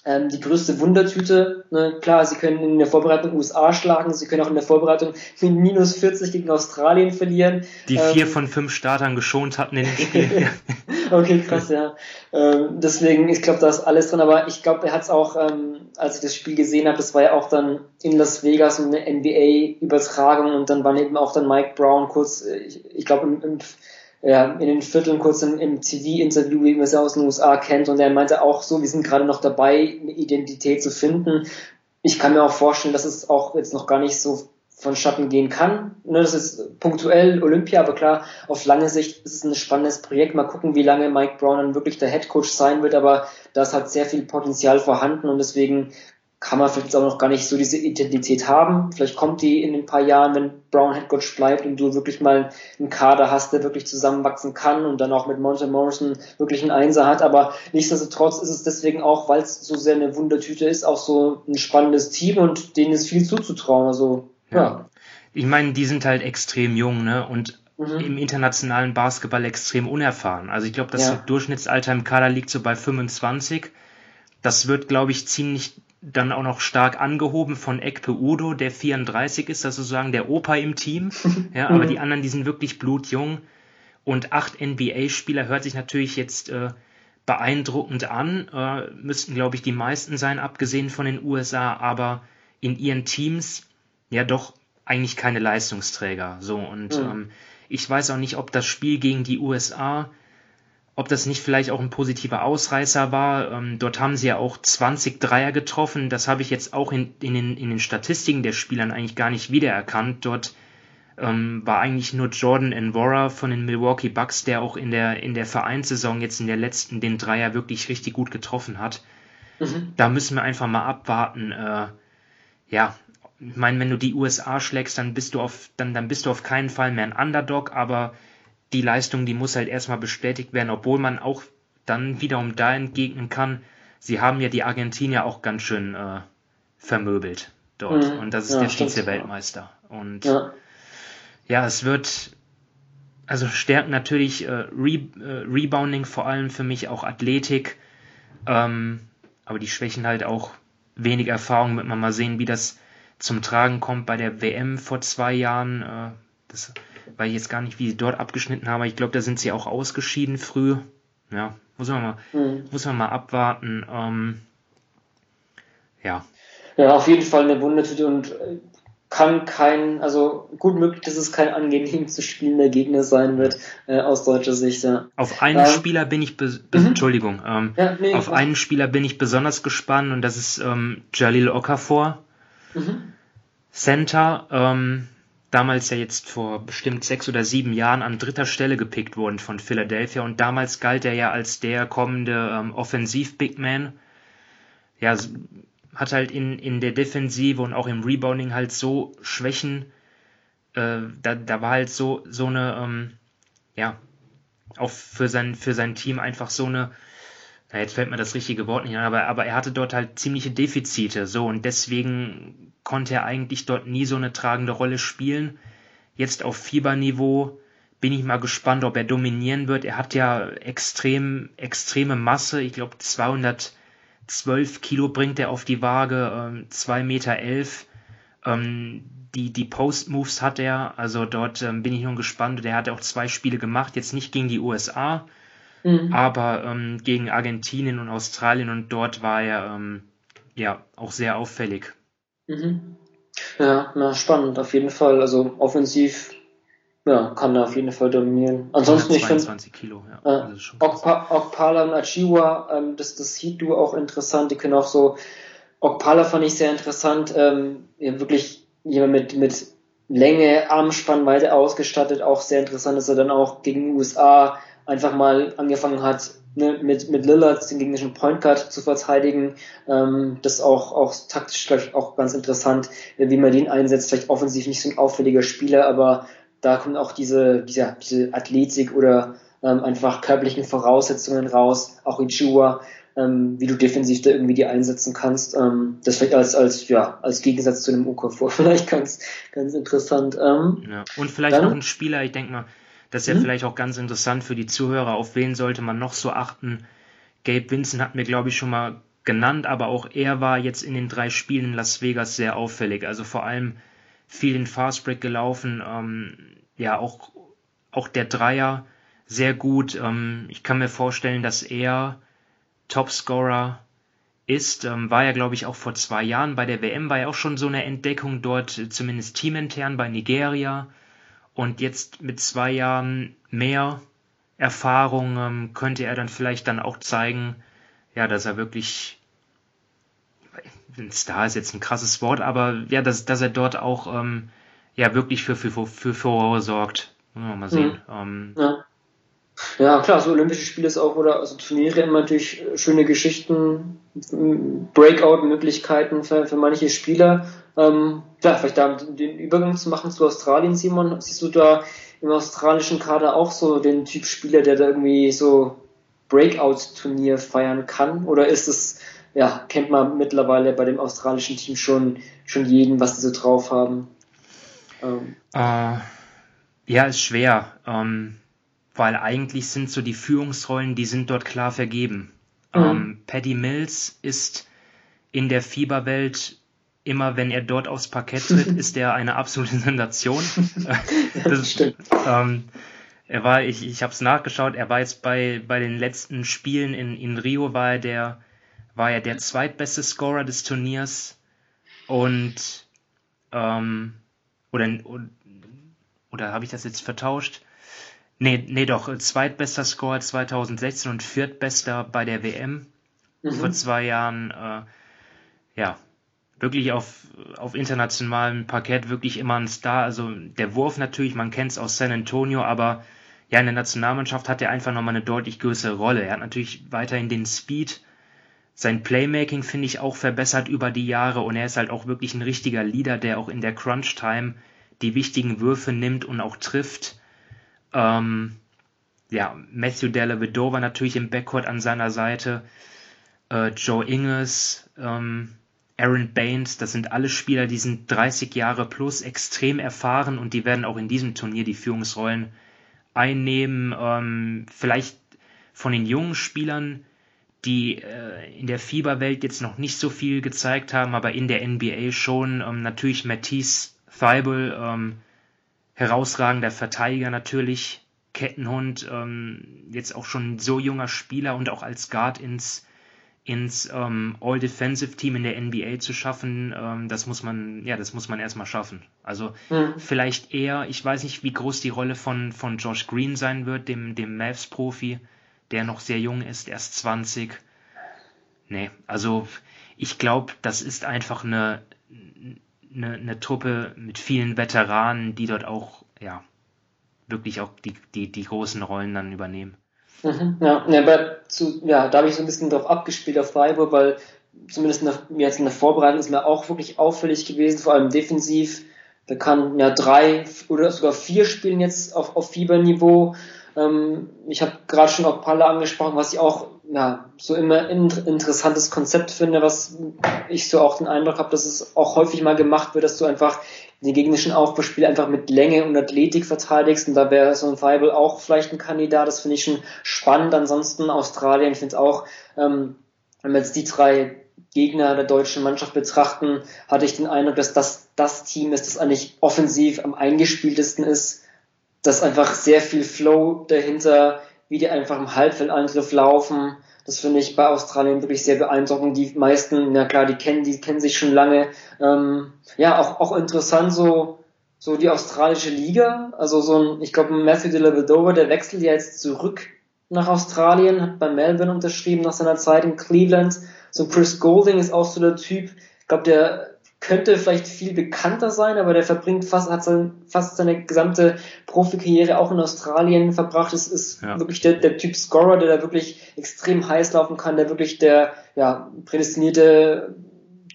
ähm, die größte Wundertüte. Ne? Klar, sie können in der Vorbereitung USA schlagen, sie können auch in der Vorbereitung mit minus 40 gegen Australien verlieren. Die ähm, vier von fünf Startern geschont hatten in dem Spiel. okay, krass, ja. Ähm, deswegen, ich glaube, da ist alles drin, aber ich glaube, er hat es auch, ähm, als ich das Spiel gesehen habe, das war ja auch dann in Las Vegas eine NBA-Übertragung und dann war eben auch dann Mike Brown kurz, äh, ich, ich glaube, im, im ja, in den Vierteln kurz im, im TV-Interview, wie man es ja aus den USA kennt, und er meinte auch so, wir sind gerade noch dabei, eine Identität zu finden. Ich kann mir auch vorstellen, dass es auch jetzt noch gar nicht so von Schatten gehen kann. Ne, das ist punktuell Olympia, aber klar, auf lange Sicht ist es ein spannendes Projekt. Mal gucken, wie lange Mike Brown dann wirklich der Head Coach sein wird, aber da ist halt sehr viel Potenzial vorhanden und deswegen kann man vielleicht auch noch gar nicht so diese Identität haben. Vielleicht kommt die in ein paar Jahren, wenn Brown Headcoach bleibt und du wirklich mal einen Kader hast, der wirklich zusammenwachsen kann und dann auch mit Monte Morrison wirklich einen Einser hat. Aber nichtsdestotrotz ist es deswegen auch, weil es so sehr eine Wundertüte ist, auch so ein spannendes Team und denen ist viel zuzutrauen. Also, ja. ja. Ich meine, die sind halt extrem jung, ne? Und mhm. im internationalen Basketball extrem unerfahren. Also ich glaube, das ja. Durchschnittsalter im Kader liegt so bei 25. Das wird, glaube ich, ziemlich dann auch noch stark angehoben von Ekpe Udo, der 34 ist, das ist sozusagen der Opa im Team. Ja, aber die anderen, die sind wirklich blutjung. Und acht NBA-Spieler hört sich natürlich jetzt äh, beeindruckend an. Äh, müssten, glaube ich, die meisten sein, abgesehen von den USA, aber in ihren Teams ja doch eigentlich keine Leistungsträger. So und mhm. ähm, ich weiß auch nicht, ob das Spiel gegen die USA ob das nicht vielleicht auch ein positiver Ausreißer war. Ähm, dort haben sie ja auch 20 Dreier getroffen. Das habe ich jetzt auch in, in, den, in den Statistiken der Spielern eigentlich gar nicht wiedererkannt. Dort ähm, war eigentlich nur Jordan Envora von den Milwaukee Bucks, der auch in der, in der Vereinssaison jetzt in der letzten den Dreier wirklich richtig gut getroffen hat. Mhm. Da müssen wir einfach mal abwarten. Äh, ja, ich meine, wenn du die USA schlägst, dann bist du auf, dann, dann bist du auf keinen Fall mehr ein Underdog, aber die Leistung, die muss halt erstmal bestätigt werden, obwohl man auch dann wiederum da entgegnen kann, sie haben ja die Argentinier auch ganz schön äh, vermöbelt dort. Mhm. Und das ist ja, der Vize-Weltmeister. Und ja. ja. es wird, also Stärken natürlich, äh, Re äh, Rebounding vor allem für mich, auch Athletik, ähm, aber die Schwächen halt auch wenig Erfahrung, wird man mal sehen, wie das zum Tragen kommt bei der WM vor zwei Jahren. Äh, das weil ich jetzt gar nicht, wie sie dort abgeschnitten haben. Ich glaube, da sind sie auch ausgeschieden früh. Ja, muss man mal, mhm. muss man mal abwarten. Ähm, ja. Ja, auf jeden Fall eine Wundertüte und äh, kann kein, also gut möglich, dass es kein angenehm zu spielender Gegner sein wird, äh, aus deutscher Sicht, ja. Auf einen ähm, Spieler bin ich, mhm. Entschuldigung, ähm, ja, nee, auf einen Spieler bin ich besonders gespannt und das ist ähm, Jalil Okafor. Mhm. Center, ähm, damals ja jetzt vor bestimmt sechs oder sieben Jahren an dritter Stelle gepickt worden von Philadelphia und damals galt er ja als der kommende ähm, Offensiv-Big Man. Ja, hat halt in, in der Defensive und auch im Rebounding halt so Schwächen. Äh, da, da war halt so, so eine, ähm, ja, auch für sein, für sein Team einfach so eine, na, jetzt fällt mir das richtige Wort nicht an, aber, aber er hatte dort halt ziemliche Defizite, so, und deswegen konnte er eigentlich dort nie so eine tragende Rolle spielen. Jetzt auf Fieberniveau bin ich mal gespannt, ob er dominieren wird. Er hat ja extrem, extreme Masse. Ich glaube, 212 Kilo bringt er auf die Waage, ähm, 2 Meter elf. Ähm, die, die Post-Moves hat er, also dort ähm, bin ich nun gespannt. Der hat auch zwei Spiele gemacht, jetzt nicht gegen die USA, mhm. aber ähm, gegen Argentinien und Australien und dort war er ähm, ja auch sehr auffällig. Mhm. Ja, na, spannend, auf jeden Fall. Also offensiv ja, kann da auf jeden Fall dominieren. Ansonsten, ich finde. Kilo, ja. Äh, Okpa Okpala und Achiwa, ähm, das, das Heat-Duo auch interessant. Die können auch so. Okpala fand ich sehr interessant. Ähm, ja, wirklich jemand mit, mit Länge, Armspannweite ausgestattet. Auch sehr interessant, dass er dann auch gegen die USA einfach mal angefangen hat, ne, mit, mit Lillard den gegnerischen Point Guard zu verteidigen. Ähm, das ist auch, auch taktisch, glaube ich, auch ganz interessant, wie man den einsetzt. Vielleicht offensiv nicht so ein auffälliger Spieler, aber da kommt auch diese, diese, diese Athletik oder ähm, einfach körperlichen Voraussetzungen raus, auch in Chua, ähm, wie du defensiv da irgendwie die einsetzen kannst. Ähm, das vielleicht als, als, ja, als Gegensatz zu einem Okafor vielleicht ganz, ganz interessant. Ähm, ja. Und vielleicht dann, noch ein Spieler, ich denke mal, das ist ja mhm. vielleicht auch ganz interessant für die Zuhörer, auf wen sollte man noch so achten. Gabe Vincent hat mir, glaube ich, schon mal genannt, aber auch er war jetzt in den drei Spielen in Las Vegas sehr auffällig. Also vor allem viel in Fastbreak gelaufen. Ähm, ja, auch, auch der Dreier sehr gut. Ähm, ich kann mir vorstellen, dass er Topscorer ist. Ähm, war ja, glaube ich, auch vor zwei Jahren bei der WM, war ja auch schon so eine Entdeckung dort, zumindest teamintern bei Nigeria. Und jetzt mit zwei Jahren mehr Erfahrung ähm, könnte er dann vielleicht dann auch zeigen, ja, dass er wirklich ein Star ist jetzt ein krasses Wort, aber ja, dass, dass er dort auch ähm, ja wirklich für, für, für Furore sorgt. Mal sehen. Mhm. Ähm, ja. Ja, klar, so Olympische Spiele ist auch, oder also Turniere immer natürlich schöne Geschichten, Breakout-Möglichkeiten für, für manche Spieler. Ähm, ja, vielleicht da den Übergang zu machen zu Australien, Simon, siehst du da im australischen Kader auch so den Typ Spieler, der da irgendwie so Breakout-Turnier feiern kann? Oder ist es, ja, kennt man mittlerweile bei dem australischen Team schon, schon jeden, was die so drauf haben? Ähm. Äh, ja, ist schwer, ähm, weil eigentlich sind so die Führungsrollen, die sind dort klar vergeben. Mhm. Ähm, Paddy Mills ist in der Fieberwelt immer, wenn er dort aufs Parkett tritt, ist er eine absolute Sensation. das, stimmt. Ähm, er war, ich, ich habe es nachgeschaut, er war jetzt bei, bei den letzten Spielen in, in Rio, war er der, war er der zweitbeste Scorer des Turniers und ähm, oder, oder habe ich das jetzt vertauscht? Nee, nee, doch, zweitbester Score 2016 und viertbester bei der WM mhm. vor zwei Jahren. Äh, ja, wirklich auf, auf internationalem Parkett wirklich immer ein Star. Also der Wurf natürlich, man kennt es aus San Antonio, aber ja, in der Nationalmannschaft hat er einfach nochmal eine deutlich größere Rolle. Er hat natürlich weiterhin den Speed. Sein Playmaking finde ich auch verbessert über die Jahre und er ist halt auch wirklich ein richtiger Leader, der auch in der Crunch-Time die wichtigen Würfe nimmt und auch trifft. Ähm, ja, Matthew Dellavedova natürlich im Backcourt an seiner Seite. Äh, Joe Ingles, ähm, Aaron Baines, das sind alle Spieler, die sind 30 Jahre plus, extrem erfahren und die werden auch in diesem Turnier die Führungsrollen einnehmen. Ähm, vielleicht von den jungen Spielern, die äh, in der Fieberwelt jetzt noch nicht so viel gezeigt haben, aber in der NBA schon. Ähm, natürlich Matisse Thibault, ähm, herausragender Verteidiger natürlich. Kettenhund, ähm, jetzt auch schon so junger Spieler und auch als Guard ins ins ähm, All-Defensive-Team in der NBA zu schaffen, ähm, das muss man, ja, das muss man erstmal schaffen. Also mhm. vielleicht eher, ich weiß nicht, wie groß die Rolle von, von Josh Green sein wird, dem, dem Mavs-Profi, der noch sehr jung ist, erst 20. Nee, also ich glaube, das ist einfach eine, eine, eine Truppe mit vielen Veteranen, die dort auch, ja, wirklich auch die, die, die großen Rollen dann übernehmen. Mhm, ja, ja, zu, ja, da habe ich so ein bisschen drauf abgespielt auf Freiburg, weil zumindest in der, jetzt in der Vorbereitung ist mir auch wirklich auffällig gewesen, vor allem defensiv. Da kann ja drei oder sogar vier spielen jetzt auf, auf Fieberniveau. Ähm, ich habe gerade schon auch Palle angesprochen, was ich auch ja, so immer ein interessantes Konzept finde, was ich so auch den Eindruck habe, dass es auch häufig mal gemacht wird, dass du einfach die gegnerischen Aufbauspiele einfach mit Länge und Athletik verteidigst. Und da wäre so ein Weibel auch vielleicht ein Kandidat. Das finde ich schon spannend. Ansonsten Australien, ich finde es auch, ähm, wenn man jetzt die drei Gegner der deutschen Mannschaft betrachten, hatte ich den Eindruck, dass das das Team ist, das eigentlich offensiv am eingespieltesten ist, dass einfach sehr viel Flow dahinter, wie die einfach im Halbfeldangriff laufen. Das finde ich bei Australien wirklich sehr beeindruckend. Die meisten, na klar, die kennen, die kennen sich schon lange. Ähm, ja, auch, auch interessant so, so die australische Liga. Also so ein, ich glaube, Matthew de la Vedova, der wechselt ja jetzt zurück nach Australien, hat bei Melbourne unterschrieben nach seiner Zeit in Cleveland. So Chris Golding ist auch so der Typ, ich glaube, der könnte vielleicht viel bekannter sein, aber der verbringt fast, hat sein, fast seine gesamte Profikarriere auch in Australien verbracht. Es ist ja. wirklich der, der Typ Scorer, der da wirklich extrem heiß laufen kann, der wirklich der ja, prädestinierte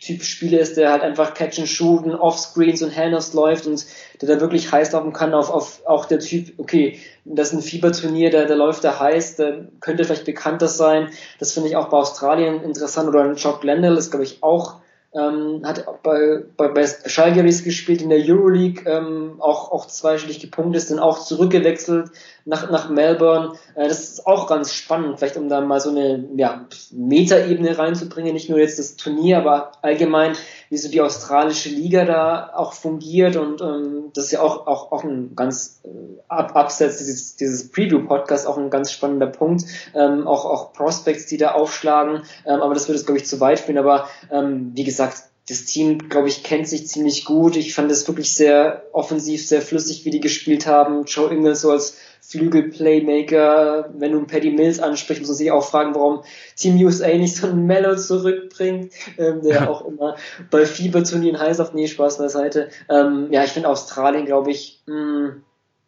Typ Spieler ist, der halt einfach Catch and Shooten, Offscreens und Handles läuft und der da wirklich heiß laufen kann auf, auf auch der Typ, okay, das ist ein Fieberturnier, der, der läuft da heiß, der könnte vielleicht bekannter sein. Das finde ich auch bei Australien interessant oder Jock Glendale ist, glaube ich, auch ähm, hat bei, bei, bei Schalgiris gespielt in der Euroleague, ähm, auch, auch zweistellig gepunktet, ist dann auch zurückgewechselt nach, nach Melbourne. Äh, das ist auch ganz spannend, vielleicht um da mal so eine ja, Metaebene reinzubringen, nicht nur jetzt das Turnier, aber allgemein, wie so die australische Liga da auch fungiert und ähm, das ist ja auch, auch, auch ein ganz äh, ab, abseits dieses, dieses Preview-Podcast auch ein ganz spannender Punkt. Ähm, auch, auch Prospects, die da aufschlagen, ähm, aber das würde es, glaube ich, zu weit führen. Aber ähm, wie gesagt, das Team, glaube ich, kennt sich ziemlich gut. Ich fand es wirklich sehr offensiv, sehr flüssig, wie die gespielt haben. Joe Ingles so als Flügel-Playmaker. Wenn du einen Paddy Mills ansprichst, muss man sich auch fragen, warum Team USA nicht so einen Mellow zurückbringt, ähm, der auch immer bei Fieberturnieren heiß auf Nee, Spaß beiseite. Ähm, ja, ich finde Australien, glaube ich, mh, mm,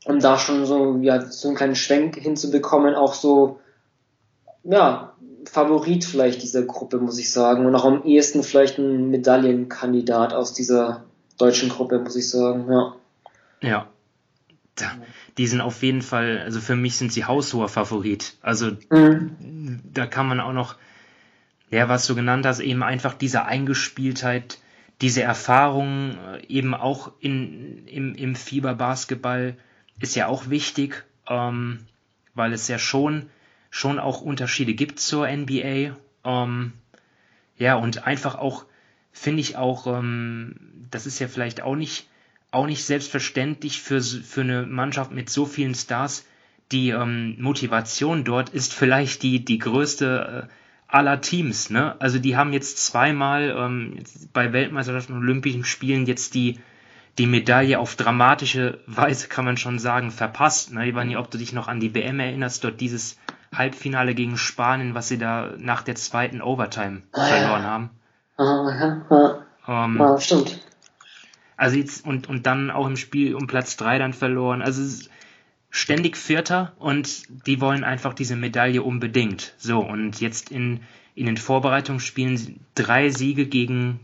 um da schon so, ja, so einen kleinen Schwenk hinzubekommen, auch so, ja, Favorit vielleicht dieser Gruppe, muss ich sagen. Und auch am ehesten vielleicht ein Medaillenkandidat aus dieser deutschen Gruppe, muss ich sagen, ja. Ja. Die sind auf jeden Fall, also für mich sind sie haushoher Favorit. Also mhm. da kann man auch noch, ja, was du genannt hast, eben einfach diese Eingespieltheit, diese Erfahrung äh, eben auch in, im, im Fieberbasketball ist ja auch wichtig, ähm, weil es ja schon schon auch Unterschiede gibt zur NBA. Ähm, ja, und einfach auch, finde ich auch, ähm, das ist ja vielleicht auch nicht, auch nicht selbstverständlich für, für eine Mannschaft mit so vielen Stars. Die ähm, Motivation dort ist vielleicht die, die größte äh, aller Teams. Ne? Also die haben jetzt zweimal ähm, bei Weltmeisterschaften und Olympischen Spielen jetzt die, die Medaille auf dramatische Weise, kann man schon sagen, verpasst. Ne? Ich weiß nicht, ob du dich noch an die WM erinnerst, dort dieses Halbfinale gegen Spanien, was sie da nach der zweiten Overtime ah, verloren ja. haben. Ah, ja. Ähm, ja, stimmt. Also jetzt, und, und dann auch im Spiel um Platz drei dann verloren. Also ständig Vierter und die wollen einfach diese Medaille unbedingt. So, und jetzt in, in den Vorbereitungsspielen drei Siege gegen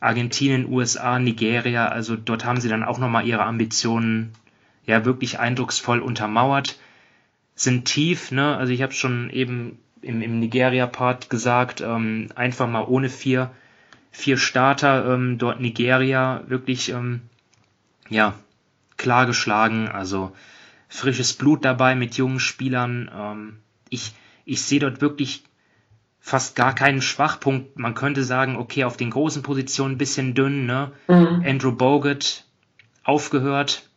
Argentinien, USA, Nigeria. Also dort haben sie dann auch nochmal ihre Ambitionen ja wirklich eindrucksvoll untermauert sind tief, ne? Also ich habe schon eben im, im Nigeria-Part gesagt, ähm, einfach mal ohne vier, vier Starter ähm, dort Nigeria wirklich ähm, ja klar geschlagen. Also frisches Blut dabei mit jungen Spielern. Ähm, ich ich sehe dort wirklich fast gar keinen Schwachpunkt. Man könnte sagen, okay, auf den großen Positionen ein bisschen dünn, ne? Mhm. Andrew Bogut aufgehört,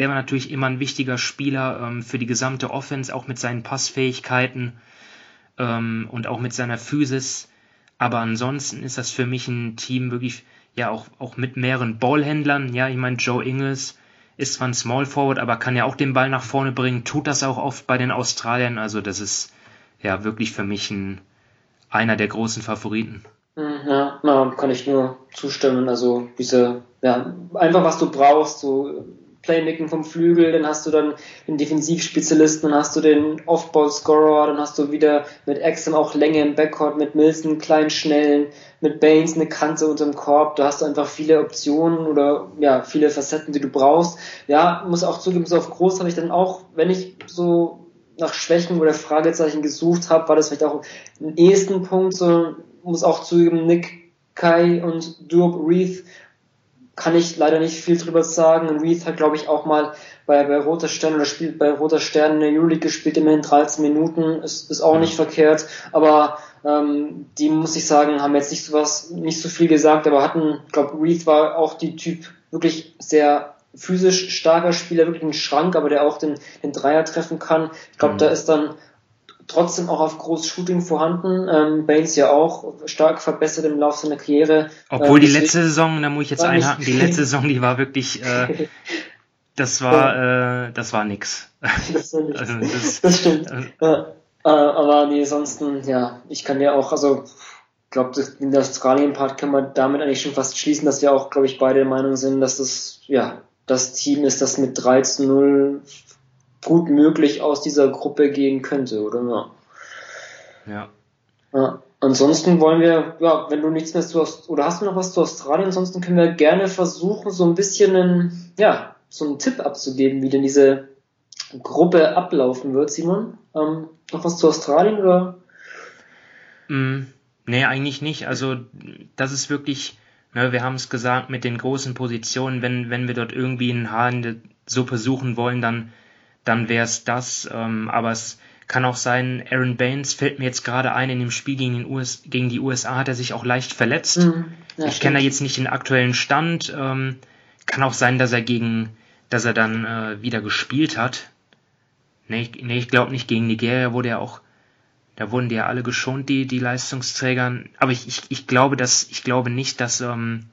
der war natürlich immer ein wichtiger Spieler ähm, für die gesamte Offense, auch mit seinen Passfähigkeiten ähm, und auch mit seiner Physis. Aber ansonsten ist das für mich ein Team wirklich, ja, auch, auch mit mehreren Ballhändlern. Ja, ich meine, Joe Ingles ist zwar ein Small Forward, aber kann ja auch den Ball nach vorne bringen, tut das auch oft bei den Australiern. Also das ist ja wirklich für mich ein, einer der großen Favoriten. Mhm, ja, kann ich nur zustimmen. Also diese, ja, einfach was du brauchst, so Playmaking vom Flügel, dann hast du dann den Defensivspezialisten, dann hast du den Off-Ball-Scorer, dann hast du wieder mit Exum auch Länge im Backcourt, mit Milson kleinen, schnellen, mit Baines eine Kante unterm Korb, da hast du einfach viele Optionen oder ja, viele Facetten, die du brauchst. Ja, muss auch zugeben, so auf groß habe ich dann auch, wenn ich so nach Schwächen oder Fragezeichen gesucht habe, war das vielleicht auch ein ehesten Punkt, so muss auch zugeben, Nick Kai und Durb Reith kann ich leider nicht viel drüber sagen. Reed hat, glaube ich, auch mal bei, bei Roter Stern oder spielt bei Roter Stern in der Euroleague gespielt, immerhin 13 Minuten, ist, ist auch nicht verkehrt, aber ähm, die muss ich sagen, haben jetzt nicht so was, nicht so viel gesagt, aber hatten, ich glaube, Reed war auch die Typ wirklich sehr physisch starker Spieler, wirklich ein Schrank, aber der auch den, den Dreier treffen kann. Ich glaube, mhm. da ist dann trotzdem auch auf groß Shooting vorhanden. Ähm, Baines ja auch stark verbessert im Laufe seiner Karriere. Obwohl ähm, die letzte Saison, da muss ich jetzt einhaken, die letzte Saison, die war wirklich, äh, das war, äh, das war nix. Das, war also, das, das stimmt. Äh, ja, äh, aber nee, ansonsten, ja, ich kann ja auch, also ich glaube, in der Australien-Part kann man damit eigentlich schon fast schließen, dass wir auch, glaube ich, beide der Meinung sind, dass das, ja, das Team ist, das mit 3 zu 0 gut möglich aus dieser Gruppe gehen könnte, oder? Ja. ja. ja. Ansonsten wollen wir, ja, wenn du nichts mehr zu oder hast du noch was zu Australien, ansonsten können wir gerne versuchen, so ein bisschen einen, ja, so einen Tipp abzugeben, wie denn diese Gruppe ablaufen wird, Simon. Ähm, noch was zu Australien oder? Mm, nee, eigentlich nicht. Also das ist wirklich, ne, wir haben es gesagt, mit den großen Positionen, wenn, wenn wir dort irgendwie einen Haar in der Suppe suchen wollen, dann dann wäre es das. Ähm, aber es kann auch sein, Aaron Baines fällt mir jetzt gerade ein, in dem Spiel gegen, den US, gegen die USA hat er sich auch leicht verletzt. Mhm, ich kenne da jetzt nicht den aktuellen Stand. Ähm, kann auch sein, dass er gegen, dass er dann äh, wieder gespielt hat. Nee, ich, nee, ich glaube nicht. Gegen Nigeria wurde er auch, da wurden die ja alle geschont, die, die Leistungsträger. Aber ich, ich, ich glaube, dass, ich glaube nicht, dass, ähm,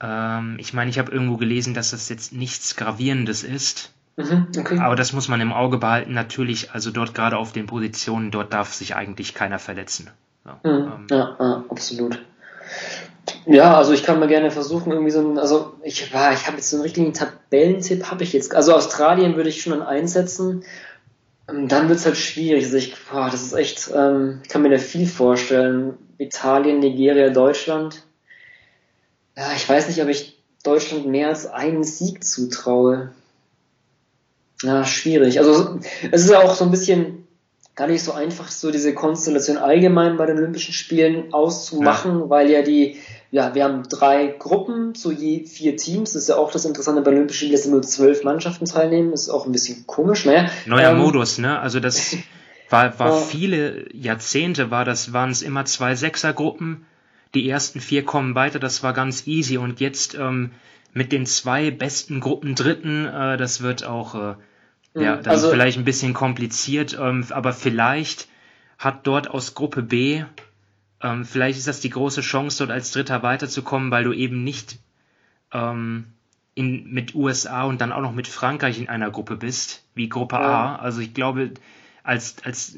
ähm, ich meine, ich habe irgendwo gelesen, dass das jetzt nichts Gravierendes ist. Mhm, okay. Aber das muss man im Auge behalten. Natürlich, also dort gerade auf den Positionen, dort darf sich eigentlich keiner verletzen. Ja, mhm, ähm. ja, ja absolut. Ja, also ich kann mal gerne versuchen, irgendwie so ein, also ich war, ich habe jetzt so einen richtigen Tabellentipp, habe ich jetzt. Also Australien würde ich schon dann einsetzen. Dann wird es halt schwierig. Also ich, boah, das ist echt, ähm, ich kann mir da viel vorstellen. Italien, Nigeria, Deutschland. Ja, ich weiß nicht, ob ich Deutschland mehr als einen Sieg zutraue. Ja, schwierig. Also es ist ja auch so ein bisschen gar nicht so einfach, so diese Konstellation allgemein bei den Olympischen Spielen auszumachen, ja. weil ja die, ja, wir haben drei Gruppen zu je vier Teams. Das ist ja auch das Interessante bei Olympischen Spielen, dass nur zwölf Mannschaften teilnehmen. Das ist auch ein bisschen komisch, naja. Neuer ähm, Modus, ne? Also das war, war viele Jahrzehnte war das, waren es immer zwei Sechsergruppen. Die ersten vier kommen weiter, das war ganz easy. Und jetzt ähm, mit den zwei besten Gruppen Dritten, äh, das wird auch äh, ja, dann also, vielleicht ein bisschen kompliziert, ähm, aber vielleicht hat dort aus Gruppe B, ähm, vielleicht ist das die große Chance, dort als Dritter weiterzukommen, weil du eben nicht ähm, in, mit USA und dann auch noch mit Frankreich in einer Gruppe bist, wie Gruppe ja. A. Also ich glaube, als, als,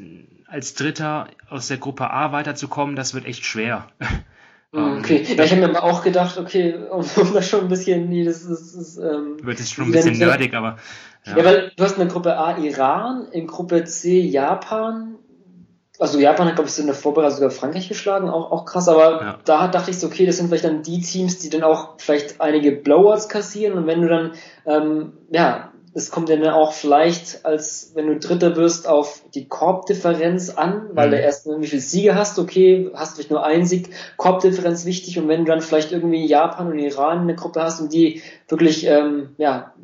als Dritter aus der Gruppe A weiterzukommen, das wird echt schwer. Ähm, okay, ja, ich habe mir auch gedacht, okay, um, um das schon ein bisschen, nee, das ist, ist ähm, wird es schon ein bisschen nerdig, aber ja. ja, weil du hast in der Gruppe A Iran, in Gruppe C Japan, also Japan hat glaube ich so in der Vorbereitung sogar Frankreich geschlagen, auch, auch krass, aber ja. da dachte ich so, okay, das sind vielleicht dann die Teams, die dann auch vielleicht einige Blowouts kassieren und wenn du dann, ähm, ja, es kommt ja dann auch vielleicht, als wenn du Dritter wirst, auf die Korbdifferenz an, weil mhm. du erst wie viele Siege hast, okay, hast vielleicht nur einen Sieg, Korbdifferenz wichtig und wenn du dann vielleicht irgendwie Japan und Iran in der Gruppe hast und die wirklich, ähm, ja,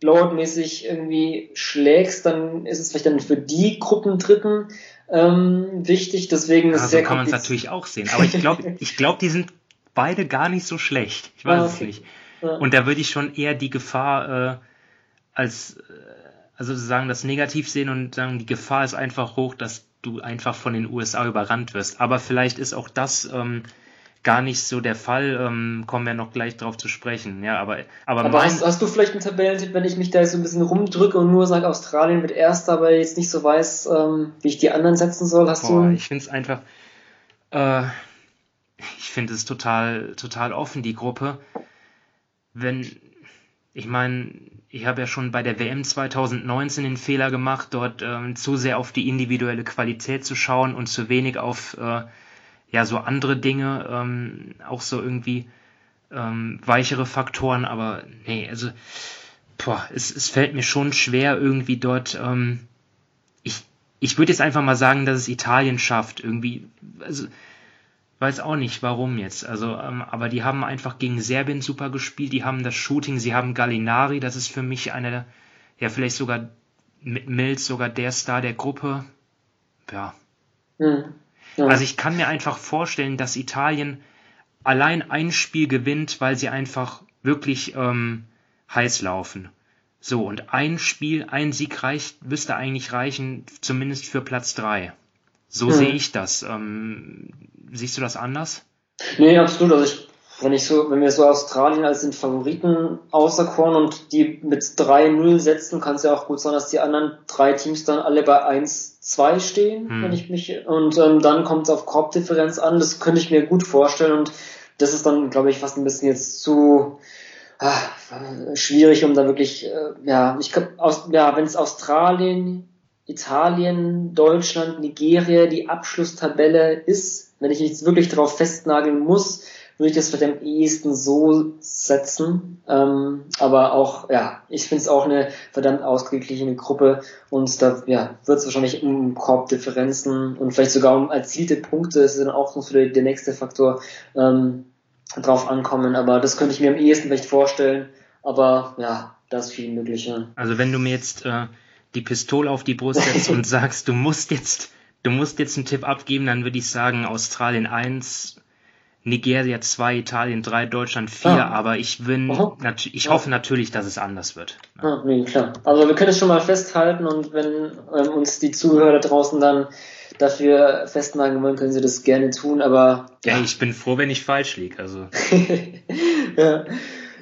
Blowout-mäßig irgendwie schlägst, dann ist es vielleicht dann für die Gruppen Dritten ähm, wichtig, deswegen ist ja, so kann man es natürlich auch sehen, aber ich glaube, ich glaube, die sind beide gar nicht so schlecht, ich weiß ah, okay. es nicht. Ja. Und da würde ich schon eher die Gefahr, äh, als äh, also sozusagen das negativ sehen und sagen, die Gefahr ist einfach hoch, dass du einfach von den USA überrannt wirst. Aber vielleicht ist auch das ähm, gar nicht so der Fall. Ähm, kommen wir noch gleich drauf zu sprechen. Ja, aber aber, aber hast, hast, du vielleicht einen Tabellentipp, wenn ich mich da jetzt so ein bisschen rumdrücke und nur sage, Australien wird erster, aber jetzt nicht so weiß, ähm, wie ich die anderen setzen soll? Hast boah, du? Ich finde es einfach. Äh, ich finde es total total offen die Gruppe. Wenn ich meine, ich habe ja schon bei der WM 2019 den Fehler gemacht, dort ähm, zu sehr auf die individuelle Qualität zu schauen und zu wenig auf äh, ja so andere Dinge, ähm, auch so irgendwie ähm, weichere Faktoren. Aber nee, also boah, es, es fällt mir schon schwer irgendwie dort. Ähm, ich ich würde jetzt einfach mal sagen, dass es Italien schafft irgendwie. Also weiß auch nicht, warum jetzt. Also, ähm, aber die haben einfach gegen Serbien super gespielt. Die haben das Shooting, sie haben Gallinari, das ist für mich einer, ja, vielleicht sogar mit Mills sogar der Star der Gruppe. Ja. Mhm. ja. Also ich kann mir einfach vorstellen, dass Italien allein ein Spiel gewinnt, weil sie einfach wirklich ähm, heiß laufen. So, und ein Spiel, ein Sieg reicht, müsste eigentlich reichen, zumindest für Platz drei. So hm. sehe ich das. Ähm, siehst du das anders? Nee, absolut. Also ich, wenn ich so, wenn wir so Australien als den Favoriten auserkoren und die mit 3-0 setzen, kann es ja auch gut sein, dass die anderen drei Teams dann alle bei 1-2 stehen, hm. wenn ich mich, und ähm, dann kommt es auf Korbdifferenz an. Das könnte ich mir gut vorstellen und das ist dann, glaube ich, fast ein bisschen jetzt zu, ah, schwierig, um da wirklich, äh, ja, ich glaube, ja, wenn es Australien, Italien, Deutschland, Nigeria die Abschlusstabelle ist, wenn ich jetzt wirklich darauf festnageln muss, würde ich das vielleicht am ehesten so setzen. Ähm, aber auch, ja, ich finde es auch eine verdammt ausgeglichene Gruppe und da ja, wird es wahrscheinlich um Korbdifferenzen und vielleicht sogar um erzielte Punkte, das ist dann auch noch so der, nächste Faktor, ähm, drauf ankommen. Aber das könnte ich mir am ehesten vielleicht vorstellen. Aber ja, das ist viel möglicher. Also wenn du mir jetzt äh, die Pistole auf die Brust setzt und sagst, du musst jetzt, du musst jetzt einen Tipp abgeben, dann würde ich sagen Australien 1, Nigeria 2, Italien 3, Deutschland 4, ah. aber ich bin, ich hoffe natürlich, dass es anders wird. Ah, nee, klar. Also wir können es schon mal festhalten und wenn ähm, uns die Zuhörer draußen dann dafür festnageln wollen, können sie das gerne tun, aber. Ja, ja ich bin froh, wenn ich falsch liege, also. ja.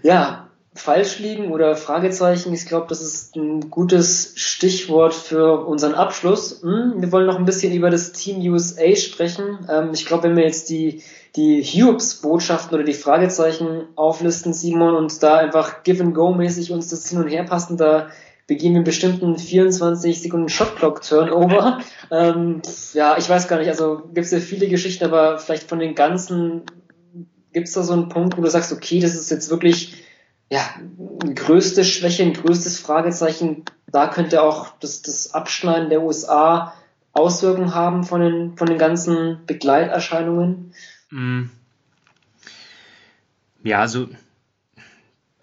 ja, falsch liegen oder Fragezeichen, ich glaube, das ist ein gutes Stichwort für unseren Abschluss. Hm, wir wollen noch ein bisschen über das Team USA sprechen. Ähm, ich glaube, wenn wir jetzt die, die Hubes-Botschaften oder die Fragezeichen auflisten, Simon, und da einfach Give-and-Go-mäßig uns das hin und her passen, da begehen wir bestimmt einen 24 Sekunden Shotclock Turnover. ähm, ja, ich weiß gar nicht, also gibt es ja viele Geschichten, aber vielleicht von den ganzen gibt es da so einen Punkt, wo du sagst, okay, das ist jetzt wirklich ja, größte Schwäche, ein größtes Fragezeichen. Da könnte auch das, das Abschneiden der USA Auswirkungen haben von den, von den ganzen Begleiterscheinungen. Mm. Ja, also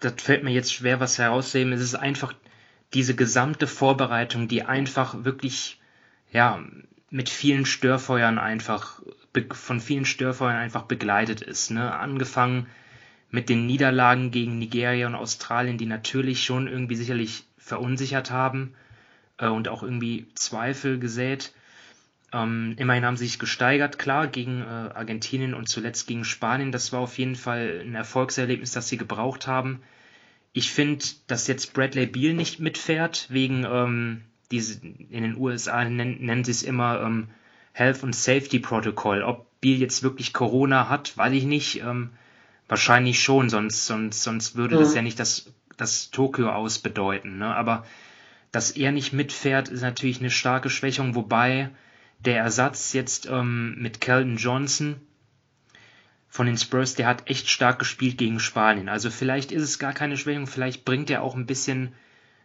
das fällt mir jetzt schwer, was herauszuheben. Es ist einfach diese gesamte Vorbereitung, die einfach wirklich, ja, mit vielen Störfeuern einfach, von vielen Störfeuern einfach begleitet ist. Ne? Angefangen mit den Niederlagen gegen Nigeria und Australien, die natürlich schon irgendwie sicherlich verunsichert haben äh, und auch irgendwie Zweifel gesät. Ähm, immerhin haben sie sich gesteigert, klar, gegen äh, Argentinien und zuletzt gegen Spanien. Das war auf jeden Fall ein Erfolgserlebnis, das sie gebraucht haben. Ich finde, dass jetzt Bradley Beal nicht mitfährt, wegen ähm, diese, in den USA nennen, nennen sie es immer ähm, Health and Safety Protocol. Ob Beal jetzt wirklich Corona hat, weiß ich nicht. Ähm, Wahrscheinlich schon, sonst, sonst, sonst würde mhm. das ja nicht das, das Tokio aus bedeuten. Ne? Aber dass er nicht mitfährt, ist natürlich eine starke Schwächung, wobei der Ersatz jetzt ähm, mit Kelton Johnson von den Spurs, der hat echt stark gespielt gegen Spanien. Also vielleicht ist es gar keine Schwächung, vielleicht bringt er auch ein bisschen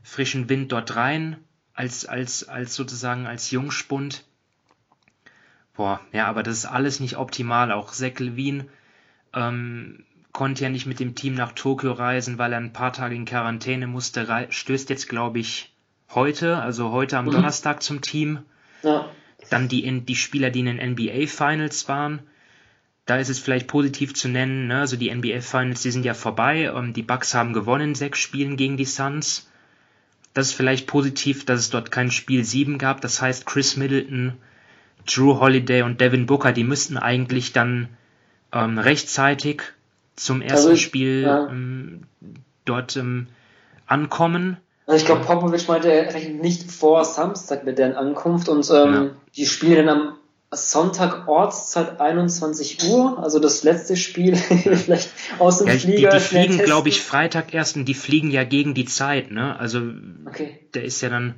frischen Wind dort rein, als, als, als sozusagen als Jungspund. Boah, ja, aber das ist alles nicht optimal. Auch Zach Levine ähm, konnte ja nicht mit dem Team nach Tokio reisen, weil er ein paar Tage in Quarantäne musste, stößt jetzt, glaube ich, heute, also heute am mhm. Donnerstag zum Team. Ja. Dann die, die Spieler, die in den NBA Finals waren. Da ist es vielleicht positiv zu nennen, ne? also die NBA Finals, die sind ja vorbei. Ähm, die Bucks haben gewonnen, sechs Spielen gegen die Suns. Das ist vielleicht positiv, dass es dort kein Spiel 7 gab. Das heißt, Chris Middleton, Drew Holiday und Devin Booker, die müssten eigentlich dann ähm, rechtzeitig zum ersten also, Spiel ja. ähm, dort ähm, ankommen. Also ich glaube, Popovic meinte, er rechnet nicht vor Samstag mit deren Ankunft und ähm, ja. die spielen dann am Sonntag Ortszeit 21 Uhr, also das letzte Spiel vielleicht aus dem ja, Flieger. Die, die fliegen, glaube ich, Freitag erst und die fliegen ja gegen die Zeit, ne? Also okay. der ist ja dann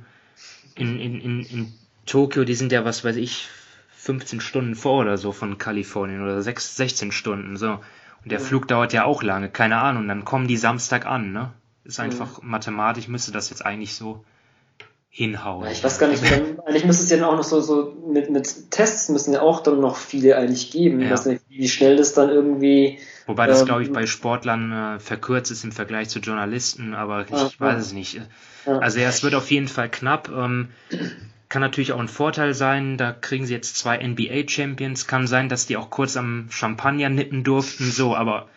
in, in, in, in Tokio, die sind ja, was weiß ich, 15 Stunden vor oder so von Kalifornien oder 6, 16 Stunden, so. Und der ja. Flug dauert ja auch lange, keine Ahnung. Dann kommen die Samstag an, ne? Ist einfach ja. mathematisch müsste das jetzt eigentlich so hinhauen. Ich weiß gar nicht, dann, eigentlich müsste es ja dann auch noch so, so mit, mit Tests müssen ja auch dann noch viele eigentlich geben. Ja. Ich weiß nicht, wie schnell das dann irgendwie. Wobei das, ähm, glaube ich, bei Sportlern äh, verkürzt ist im Vergleich zu Journalisten, aber ich ah, weiß es nicht. Also ja, es wird auf jeden Fall knapp. Ähm, kann natürlich auch ein Vorteil sein, da kriegen sie jetzt zwei NBA-Champions, kann sein, dass die auch kurz am Champagner nippen durften, so, aber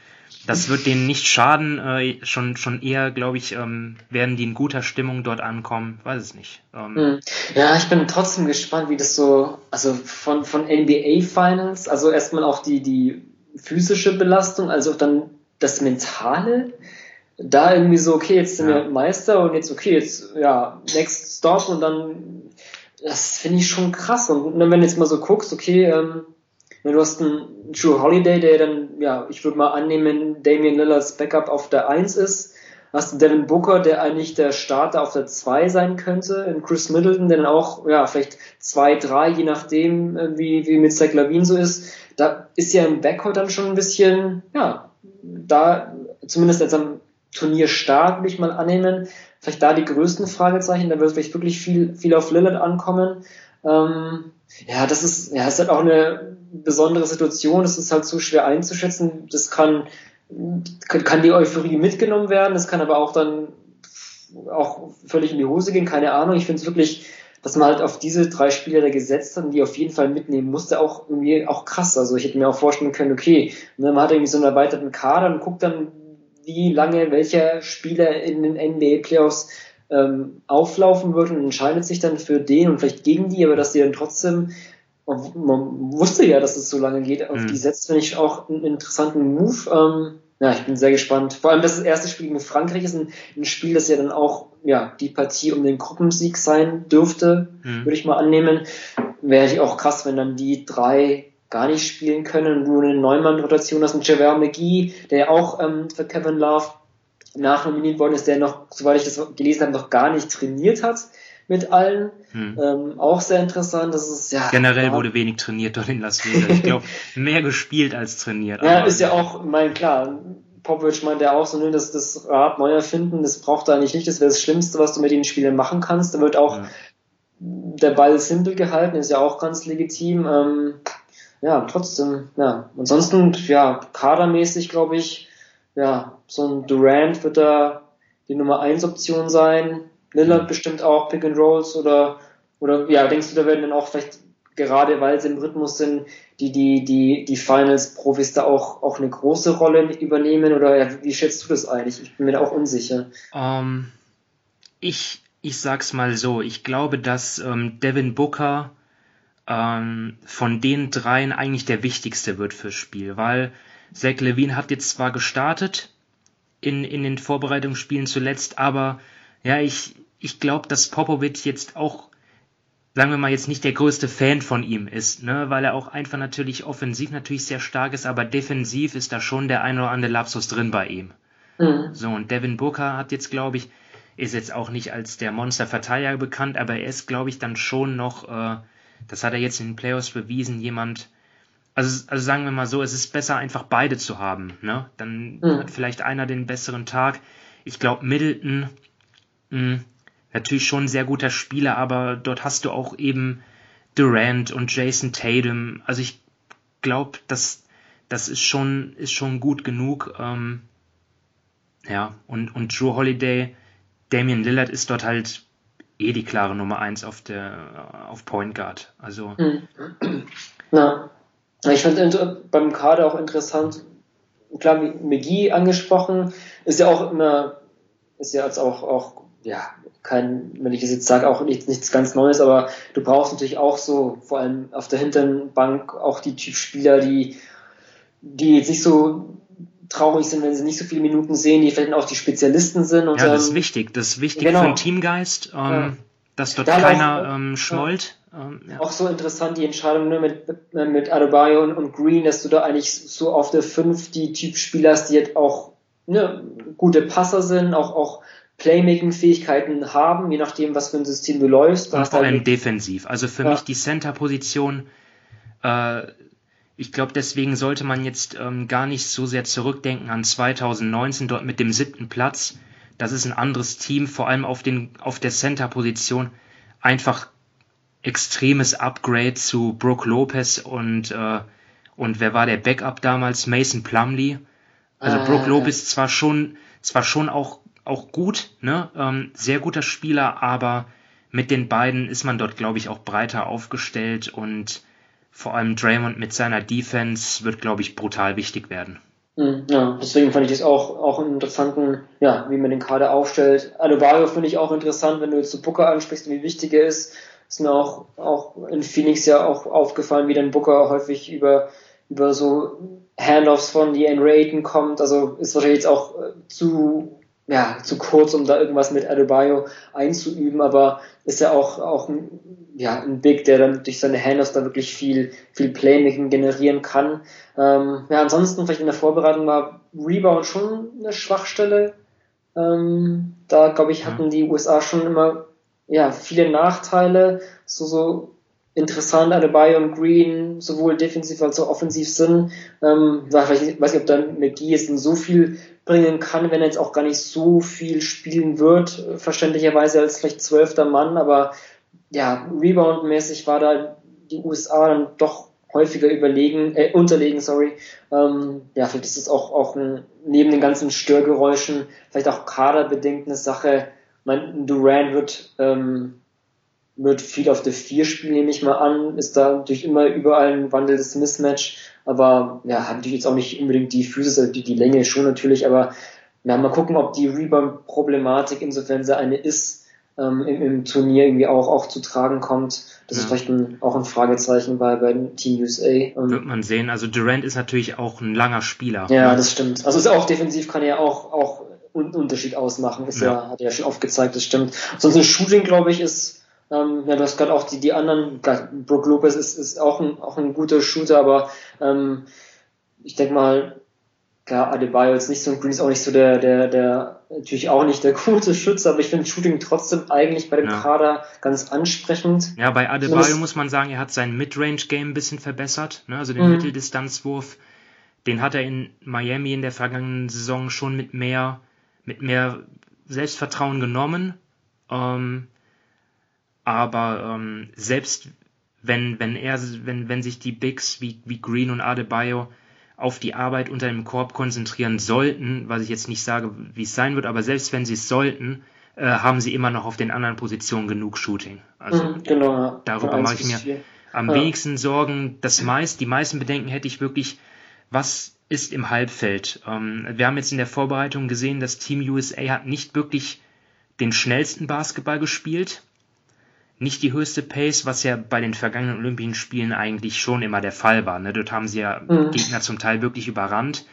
das wird denen nicht schaden, äh, schon, schon eher, glaube ich, ähm, werden die in guter Stimmung dort ankommen, weiß es nicht. Ähm, hm. ja, ich bin trotzdem gespannt, wie das so, also von, von NBA-Finals, also erstmal auch die, die physische Belastung, also dann das Mentale, da irgendwie so, okay, jetzt sind ja. wir Meister und jetzt, okay, jetzt, ja, next stop und dann das finde ich schon krass. Und wenn du jetzt mal so guckst, okay, ähm, du hast einen Drew Holiday, der dann, ja, ich würde mal annehmen, Damian Lillards Backup auf der 1 ist. Hast du Devin Booker, der eigentlich der Starter auf der 2 sein könnte, und Chris Middleton, der dann auch, ja, vielleicht 2, 3, je nachdem, äh, wie, wie mit Zach Lavin so ist. Da ist ja im Backcourt dann schon ein bisschen, ja, da, zumindest jetzt am Turnierstart, würde ich mal annehmen, vielleicht da die größten Fragezeichen. Da wird vielleicht wirklich viel, viel auf Lillard ankommen. Ähm, ja, das ist, ja, ist halt auch eine besondere Situation. Das ist halt so schwer einzuschätzen. Das kann, kann die Euphorie mitgenommen werden. Das kann aber auch dann auch völlig in die Hose gehen. Keine Ahnung. Ich finde es wirklich, dass man halt auf diese drei Spieler da gesetzt hat und die auf jeden Fall mitnehmen musste, auch irgendwie auch krass. Also ich hätte mir auch vorstellen können, okay, ne, man hat irgendwie so einen erweiterten Kader und guckt dann, wie lange welcher Spieler in den NBA Playoffs ähm, auflaufen wird und entscheidet sich dann für den und vielleicht gegen die, aber dass die dann trotzdem, man wusste ja, dass es so lange geht, auf mhm. die setzt, finde ich auch einen interessanten Move. Ähm, ja, ich bin sehr gespannt. Vor allem, dass das erste Spiel mit Frankreich ist ein, ein, Spiel, das ja dann auch ja die Partie um den Gruppensieg sein dürfte, mhm. würde ich mal annehmen. Wäre ich auch krass, wenn dann die drei gar nicht spielen können. Du eine Neumann-Rotation hast, einen Javier McGee, der auch ähm, für Kevin Love nachnominiert worden ist, der noch, soweit ich das gelesen habe, noch gar nicht trainiert hat mit allen. Hm. Ähm, auch sehr interessant. Das ist ja generell ja, wurde wenig trainiert dort in Las Vegas. Ich glaube, mehr gespielt als trainiert. Ja, ist ja auch, mein klar. Popovic meint ja auch so, ne, dass das Rad neu erfinden, das braucht er eigentlich nicht. Das wäre das Schlimmste, was du mit den Spielern machen kannst. Da wird auch ja. der Ball simpel gehalten, ist ja auch ganz legitim. Ähm, ja, trotzdem, ja. Ansonsten, ja, kadermäßig glaube ich, ja, so ein Durant wird da die Nummer 1 Option sein. Lillard bestimmt auch Pick and Rolls oder, oder, ja, denkst du, da werden dann auch vielleicht, gerade weil sie im Rhythmus sind, die, die, die, die Finals-Profis da auch, auch eine große Rolle übernehmen oder ja, wie schätzt du das eigentlich? Ich bin mir da auch unsicher. Um, ähm, ich, ich sag's mal so, ich glaube, dass ähm, Devin Booker ähm, von den dreien eigentlich der wichtigste wird fürs Spiel, weil Zach Levine hat jetzt zwar gestartet in, in den Vorbereitungsspielen zuletzt, aber ja, ich, ich glaube, dass Popovic jetzt auch, sagen wir mal, jetzt nicht der größte Fan von ihm ist, ne, weil er auch einfach natürlich offensiv natürlich sehr stark ist, aber defensiv ist da schon der ein oder andere Lapsus drin bei ihm. Mhm. So, und Devin Booker hat jetzt, glaube ich, ist jetzt auch nicht als der Monster-Verteidiger bekannt, aber er ist, glaube ich, dann schon noch äh, das hat er jetzt in den Playoffs bewiesen, jemand, also, also sagen wir mal so, es ist besser einfach beide zu haben, ne? Dann mhm. hat vielleicht einer den besseren Tag. Ich glaube, Middleton, mh, hm, natürlich schon ein sehr guter Spieler, aber dort hast du auch eben Durant und Jason Tatum. Also ich glaube, das, das ist schon, ist schon gut genug. Ähm, ja, und, und Drew Holiday, Damian Lillard ist dort halt eh die klare Nummer 1 auf der auf Point Guard. Also. Hm. Ja. Ich finde beim Kader auch interessant, klar, McGee angesprochen, ist ja auch immer, ist ja jetzt auch, auch, ja, kein, wenn ich es jetzt sage, auch nichts, nichts ganz Neues, aber du brauchst natürlich auch so, vor allem auf der hinteren Bank, auch die Typ Spieler, die, die jetzt nicht so traurig sind, wenn sie nicht so viele Minuten sehen, die vielleicht auch die Spezialisten sind. Und, ja, das ist wichtig. Das ist wichtig genau. für den Teamgeist, ähm, ja. dass dort da keiner auch, ähm, schmollt. Ähm, ja. Auch so interessant die Entscheidung ne, mit, mit Adebayo und, und, Green, dass du da eigentlich so auf der 5 die Typspieler hast, die jetzt auch ne, gute Passer sind, auch, auch Playmaking-Fähigkeiten haben, je nachdem, was für ein System du läufst. Und vor allem defensiv. Also für mich die Center-Position äh, ich glaube, deswegen sollte man jetzt ähm, gar nicht so sehr zurückdenken an 2019 dort mit dem siebten Platz. Das ist ein anderes Team, vor allem auf, den, auf der Center-Position. einfach extremes Upgrade zu Brooke Lopez und, äh, und wer war der Backup damals? Mason Plumley. Also ah, Brooke Lopez zwar schon, zwar schon auch, auch gut, ne? Ähm, sehr guter Spieler, aber mit den beiden ist man dort, glaube ich, auch breiter aufgestellt und vor allem Draymond mit seiner Defense wird, glaube ich, brutal wichtig werden. Hm, ja, deswegen fand ich das auch, auch einen interessanten, ja, wie man den Kader aufstellt. Adebayo finde ich auch interessant, wenn du jetzt so Booker ansprichst und wie wichtig er ist. Ist mir auch, auch in Phoenix ja auch aufgefallen, wie dann Booker häufig über, über so Handoffs von Ian Rayton kommt. Also ist wahrscheinlich jetzt auch äh, zu ja, zu kurz, um da irgendwas mit Adebayo einzuüben, aber ist ja auch, auch ein, ja, ein Big, der dann durch seine Handles da wirklich viel, viel Playmaking generieren kann. Ähm, ja, ansonsten vielleicht in der Vorbereitung war Rebound schon eine Schwachstelle. Ähm, da, glaube ich, hatten die USA schon immer, ja, viele Nachteile, so, so interessant Adebayo und Green sowohl defensiv als auch offensiv sind. Ähm, ich weiß nicht, ob dann McGee jetzt so viel bringen kann, wenn er jetzt auch gar nicht so viel spielen wird, verständlicherweise als vielleicht zwölfter Mann, aber ja, Rebound-mäßig war da die USA dann doch häufiger überlegen, äh, unterlegen, sorry. Ähm, ja, vielleicht ist es auch, auch ein, neben den ganzen Störgeräuschen vielleicht auch kaderbedingt eine Sache. Mein Duran wird ähm, wird viel auf der 4 spielen, nehme ich mal an. Ist da natürlich immer überall ein wandelndes Mismatch. Aber ja, hat natürlich jetzt auch nicht unbedingt die Physis, also die, die Länge schon natürlich. Aber ja, mal gucken, ob die Rebound-Problematik, insofern sie eine ist, ähm, im, im, Turnier irgendwie auch, auch zu tragen kommt. Das ja. ist vielleicht ein, auch ein Fragezeichen bei, bei Team USA. Ähm, Wird man sehen. Also Durant ist natürlich auch ein langer Spieler. Ja, das stimmt. Also ist auch defensiv kann er auch, auch einen Unterschied ausmachen. Ist ja. ja, hat er ja schon oft gezeigt, das stimmt. Sonst ein Shooting, glaube ich, ist ähm, ja, du hast gerade auch die, die anderen, Brook Lopez ist, ist auch, ein, auch ein guter Shooter, aber ähm, ich denke mal, klar, Adebayo ist nicht so ein Green ist auch nicht so der, der, der, natürlich auch nicht der gute Schütze, aber ich finde Shooting trotzdem eigentlich bei dem ja. Kader ganz ansprechend. Ja, bei Adebayo muss man sagen, er hat sein Midrange-Game ein bisschen verbessert, ne? also den mhm. Mitteldistanzwurf, den hat er in Miami in der vergangenen Saison schon mit mehr, mit mehr Selbstvertrauen genommen. Ähm, aber ähm, selbst wenn, wenn er, wenn, wenn sich die Bigs wie, wie Green und Adebayo auf die Arbeit unter dem Korb konzentrieren sollten, was ich jetzt nicht sage, wie es sein wird, aber selbst wenn sie es sollten, äh, haben sie immer noch auf den anderen Positionen genug Shooting. Also mhm, genau, darüber mache ich mir am ja. wenigsten Sorgen. Das meist, die meisten Bedenken hätte ich wirklich, was ist im Halbfeld? Ähm, wir haben jetzt in der Vorbereitung gesehen, das Team USA hat nicht wirklich den schnellsten Basketball gespielt nicht die höchste Pace, was ja bei den vergangenen Olympischen Spielen eigentlich schon immer der Fall war. Ne? Dort haben sie ja mhm. Gegner zum Teil wirklich überrannt.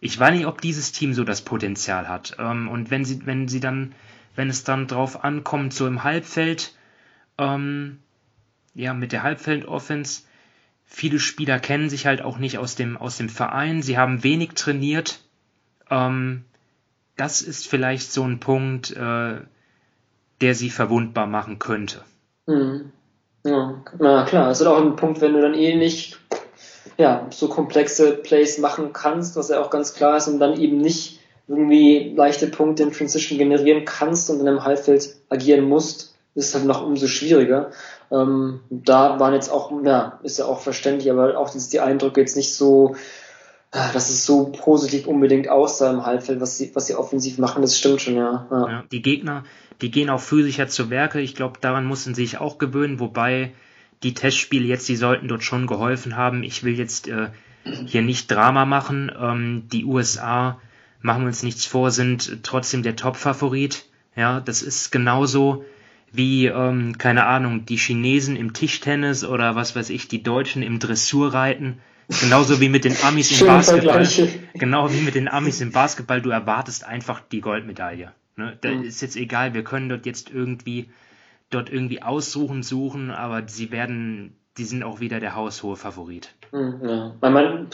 Ich weiß nicht, ob dieses Team so das Potenzial hat. Ähm, und wenn sie, wenn sie dann, wenn es dann drauf ankommt, so im Halbfeld, ähm, ja, mit der Halbfeld-Offense, viele Spieler kennen sich halt auch nicht aus dem, aus dem Verein. Sie haben wenig trainiert. Ähm, das ist vielleicht so ein Punkt, äh, der sie verwundbar machen könnte. Mhm. Ja, na klar, es ist auch ein Punkt, wenn du dann eh nicht ja, so komplexe Plays machen kannst, was ja auch ganz klar ist, und dann eben nicht irgendwie leichte Punkte in Transition generieren kannst und in einem Halbfeld agieren musst, ist halt noch umso schwieriger. Ähm, da waren jetzt auch, ja, ist ja auch verständlich, aber auch die Eindrücke jetzt nicht so, dass es so positiv unbedingt aussah im Halbfeld, was sie, was sie offensiv machen, das stimmt schon, ja. ja. ja die Gegner, die gehen auch physischer zu Werke. Ich glaube, daran mussten sie sich auch gewöhnen, wobei die Testspiele jetzt, die sollten dort schon geholfen haben. Ich will jetzt äh, hier nicht Drama machen. Ähm, die USA, machen wir uns nichts vor, sind trotzdem der Top-Favorit. Ja, das ist genauso wie, ähm, keine Ahnung, die Chinesen im Tischtennis oder was weiß ich, die Deutschen im Dressurreiten. Genauso wie mit den Amis im Basketball. Genau wie mit den Amis im Basketball. Du erwartest einfach die Goldmedaille. Ne? Da mhm. ist jetzt egal, wir können dort jetzt irgendwie dort irgendwie aussuchen, suchen, aber sie werden, die sind auch wieder der haushohe Favorit. Mhm, ja. Weil man,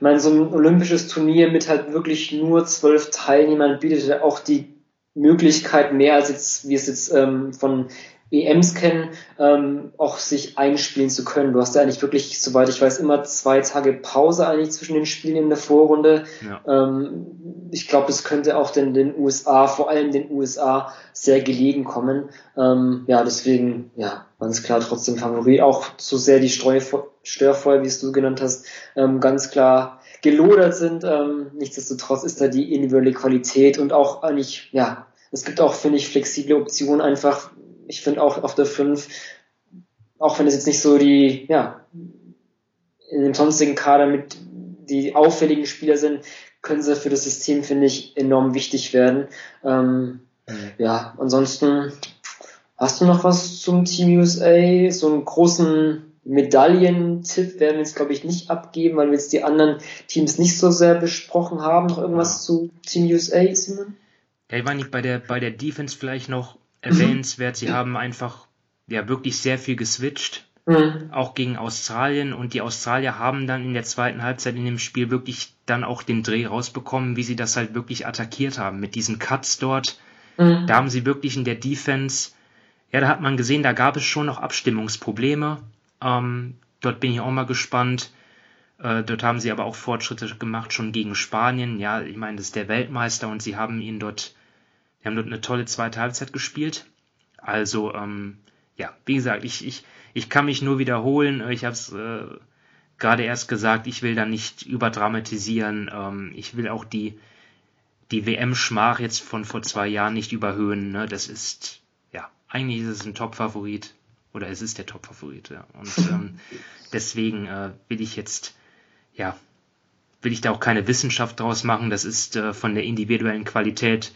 man so ein olympisches Turnier mit halt wirklich nur zwölf Teilnehmern bietet auch die Möglichkeit mehr als jetzt, wie es jetzt ähm, von EMs kennen, ähm, auch sich einspielen zu können. Du hast ja eigentlich wirklich, soweit ich weiß, immer zwei Tage Pause eigentlich zwischen den Spielen in der Vorrunde. Ja. Ähm, ich glaube, das könnte auch den, den USA, vor allem den USA, sehr gelegen kommen. Ähm, ja, deswegen, ja, ganz klar trotzdem Favorit. Auch so sehr die Störfeuer, wie es du genannt hast, ähm, ganz klar gelodert sind. Ähm, nichtsdestotrotz ist da die individuelle Qualität und auch eigentlich, ja, es gibt auch, finde ich, flexible Optionen einfach, ich finde auch auf der 5, auch wenn es jetzt nicht so die, ja, in dem sonstigen Kader mit die auffälligen Spieler sind, können sie für das System, finde ich, enorm wichtig werden. Ähm, mhm. Ja, ansonsten hast du noch was zum Team USA? So einen großen Medaillentipp werden wir jetzt, glaube ich, nicht abgeben, weil wir jetzt die anderen Teams nicht so sehr besprochen haben. Noch irgendwas ja. zu Team USA, Simon? Ja, ich war nicht bei der, bei der Defense vielleicht noch erwähnenswert. Sie haben einfach ja wirklich sehr viel geswitcht, mhm. auch gegen Australien. Und die Australier haben dann in der zweiten Halbzeit in dem Spiel wirklich dann auch den Dreh rausbekommen, wie sie das halt wirklich attackiert haben mit diesen Cuts dort. Mhm. Da haben sie wirklich in der Defense, ja, da hat man gesehen, da gab es schon noch Abstimmungsprobleme. Ähm, dort bin ich auch mal gespannt. Äh, dort haben sie aber auch Fortschritte gemacht, schon gegen Spanien. Ja, ich meine, das ist der Weltmeister und sie haben ihn dort die haben dort eine tolle zweite Halbzeit gespielt. Also, ähm, ja, wie gesagt, ich, ich, ich kann mich nur wiederholen. Ich habe es äh, gerade erst gesagt, ich will da nicht überdramatisieren. Ähm, ich will auch die, die WM-Schmach jetzt von vor zwei Jahren nicht überhöhen. Ne? Das ist, ja, eigentlich ist es ein Top-Favorit. Oder es ist der Top-Favorit, ja. Und ähm, deswegen äh, will ich jetzt, ja, will ich da auch keine Wissenschaft draus machen. Das ist äh, von der individuellen Qualität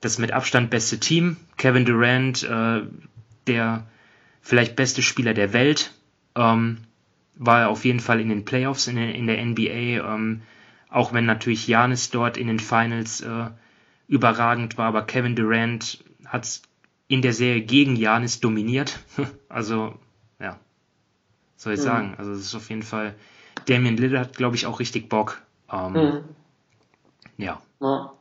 das mit Abstand beste Team. Kevin Durant, äh, der vielleicht beste Spieler der Welt, ähm, war auf jeden Fall in den Playoffs in der, in der NBA, ähm, auch wenn natürlich Janis dort in den Finals äh, überragend war, aber Kevin Durant hat in der Serie gegen Janis dominiert. also, ja, soll ich mhm. sagen. Also es ist auf jeden Fall, Damian Lillard hat, glaube ich, auch richtig Bock. Ähm, mhm. Ja. ja.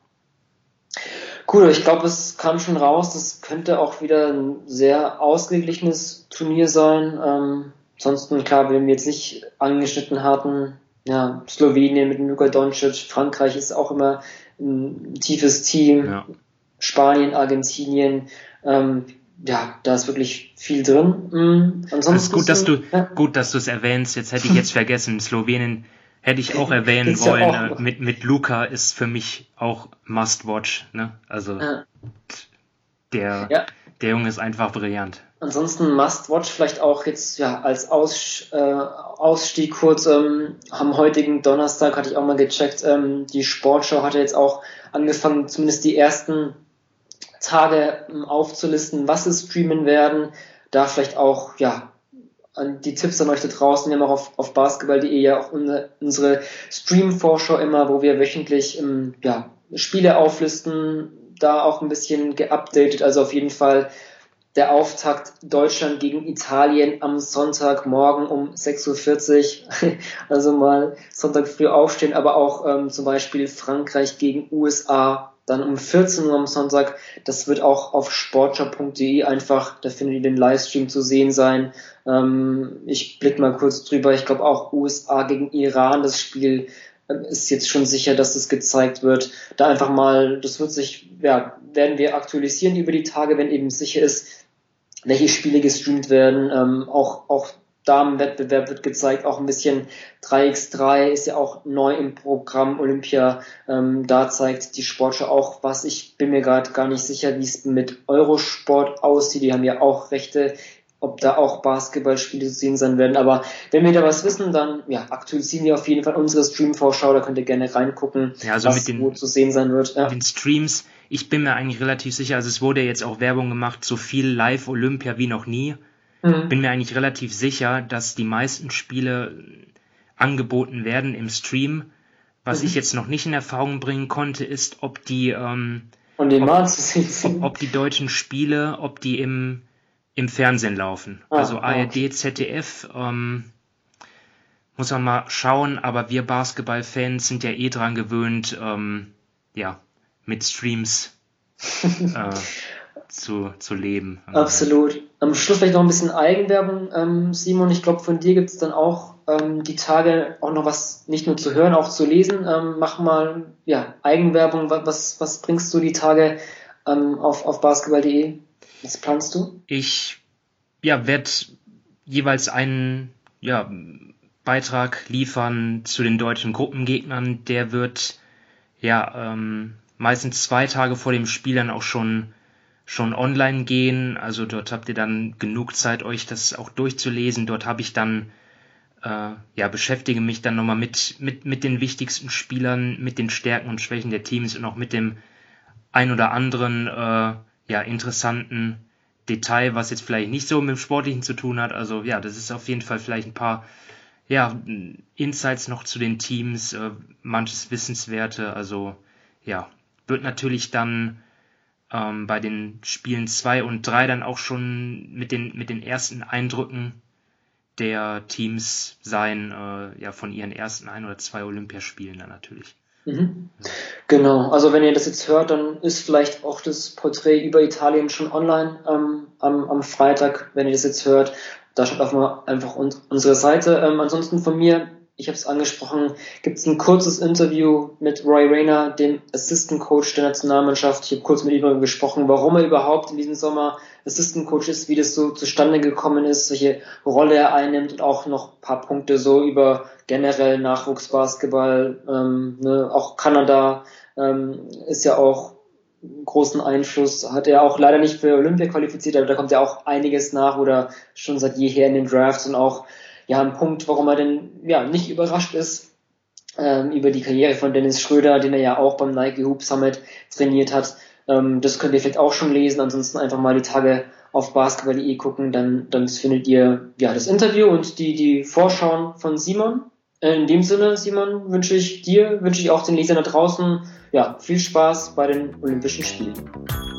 Cool, ich glaube, es kam schon raus, das könnte auch wieder ein sehr ausgeglichenes Turnier sein. Ähm, ansonsten, klar, wenn wir jetzt nicht angeschnitten hatten, ja, Slowenien mit Luka Doncic, Frankreich ist auch immer ein tiefes Team, ja. Spanien, Argentinien, ähm, ja, da ist wirklich viel drin. Mhm. Ansonsten ist gut, dass du ja. gut, dass du es erwähnst. Jetzt hätte ich jetzt vergessen, Slowenien Hätte ich auch erwähnen ist wollen. Ja auch. Mit, mit Luca ist für mich auch Must-Watch. Ne? Also ja. der, ja. der Junge ist einfach brillant. Ansonsten Must-Watch vielleicht auch jetzt ja als Aus, äh, Ausstieg kurz ähm, am heutigen Donnerstag hatte ich auch mal gecheckt. Ähm, die Sportschau hatte jetzt auch angefangen, zumindest die ersten Tage ähm, aufzulisten, was sie streamen werden. Da vielleicht auch ja an die Tipps an euch da draußen. Wir haben auch auf, auf basketball.de ja auch unsere, unsere Stream-Vorschau immer, wo wir wöchentlich ähm, ja, Spiele auflisten, da auch ein bisschen geupdatet. Also auf jeden Fall der Auftakt Deutschland gegen Italien am Sonntagmorgen um 6.40 Uhr. also mal Sonntag früh aufstehen, aber auch ähm, zum Beispiel Frankreich gegen USA dann um 14 Uhr am Sonntag. Das wird auch auf sportshop.de einfach, da findet ihr den Livestream zu sehen sein. Ähm, ich blick mal kurz drüber. Ich glaube auch USA gegen Iran, das Spiel äh, ist jetzt schon sicher, dass das gezeigt wird. Da einfach mal, das wird sich, ja, werden wir aktualisieren über die Tage, wenn eben sicher ist, welche Spiele gestreamt werden. Ähm, auch, auch Damenwettbewerb wird gezeigt, auch ein bisschen 3x3 ist ja auch neu im Programm Olympia. Ähm, da zeigt die Sportschau auch was. Ich bin mir gerade gar nicht sicher, wie es mit Eurosport aussieht. Die haben ja auch Rechte, ob da auch Basketballspiele zu sehen sein werden. Aber wenn wir da was wissen, dann ja, aktualisieren wir auf jeden Fall unsere Stream-Vorschau. Da könnt ihr gerne reingucken, ja, also was mit den, wo zu sehen sein wird. Ja. Mit den Streams, ich bin mir eigentlich relativ sicher, also es wurde jetzt auch Werbung gemacht, so viel Live-Olympia wie noch nie. Mhm. Bin mir eigentlich relativ sicher, dass die meisten Spiele angeboten werden im Stream. Was mhm. ich jetzt noch nicht in Erfahrung bringen konnte, ist, ob die, ähm, ob, ob, ob, die deutschen Spiele, ob die im, im Fernsehen laufen. Ah, also ARD, ZDF, ähm, muss man mal schauen, aber wir Basketballfans sind ja eh dran gewöhnt, ähm, ja, mit Streams äh, zu, zu leben. Absolut. Am Schluss vielleicht noch ein bisschen Eigenwerbung. Ähm, Simon, ich glaube, von dir gibt es dann auch ähm, die Tage auch noch was nicht nur zu hören, auch zu lesen. Ähm, mach mal ja, Eigenwerbung. Was, was bringst du die Tage ähm, auf, auf basketball.de? Was planst du? Ich ja, werde jeweils einen ja, Beitrag liefern zu den deutschen Gruppengegnern. Der wird ja ähm, meistens zwei Tage vor dem Spiel dann auch schon schon online gehen. Also dort habt ihr dann genug Zeit, euch das auch durchzulesen. Dort habe ich dann äh, ja beschäftige mich dann nochmal mit mit mit den wichtigsten Spielern, mit den Stärken und Schwächen der Teams und auch mit dem ein oder anderen äh, ja interessanten Detail, was jetzt vielleicht nicht so mit dem Sportlichen zu tun hat. Also ja, das ist auf jeden Fall vielleicht ein paar ja, Insights noch zu den Teams, äh, manches Wissenswerte. Also ja, wird natürlich dann ähm, bei den Spielen zwei und drei dann auch schon mit den, mit den ersten Eindrücken der Teams sein, äh, ja, von ihren ersten ein oder zwei Olympiaspielen dann natürlich. Mhm. Genau, also wenn ihr das jetzt hört, dann ist vielleicht auch das Porträt über Italien schon online ähm, am, am Freitag, wenn ihr das jetzt hört. Da schaut einfach, einfach unsere Seite. Ähm, ansonsten von mir ich habe es angesprochen, gibt es ein kurzes Interview mit Roy Rayner, dem Assistant Coach der Nationalmannschaft. Ich habe kurz mit ihm gesprochen, warum er überhaupt in diesem Sommer Assistant Coach ist, wie das so zustande gekommen ist, welche Rolle er einnimmt und auch noch paar Punkte so über generell Nachwuchsbasketball. Ähm, ne, auch Kanada ähm, ist ja auch großen Einfluss, hat er auch leider nicht für Olympia qualifiziert, aber da kommt ja auch einiges nach oder schon seit jeher in den Drafts und auch ja ein Punkt, warum er denn ja nicht überrascht ist ähm, über die Karriere von Dennis Schröder, den er ja auch beim Nike Hoop Summit trainiert hat. Ähm, das könnt ihr vielleicht auch schon lesen. Ansonsten einfach mal die Tage auf basketball.de gucken, dann, dann findet ihr ja das Interview und die, die Vorschauen von Simon. Äh, in dem Sinne, Simon, wünsche ich dir, wünsche ich auch den Lesern da draußen ja, viel Spaß bei den Olympischen Spielen.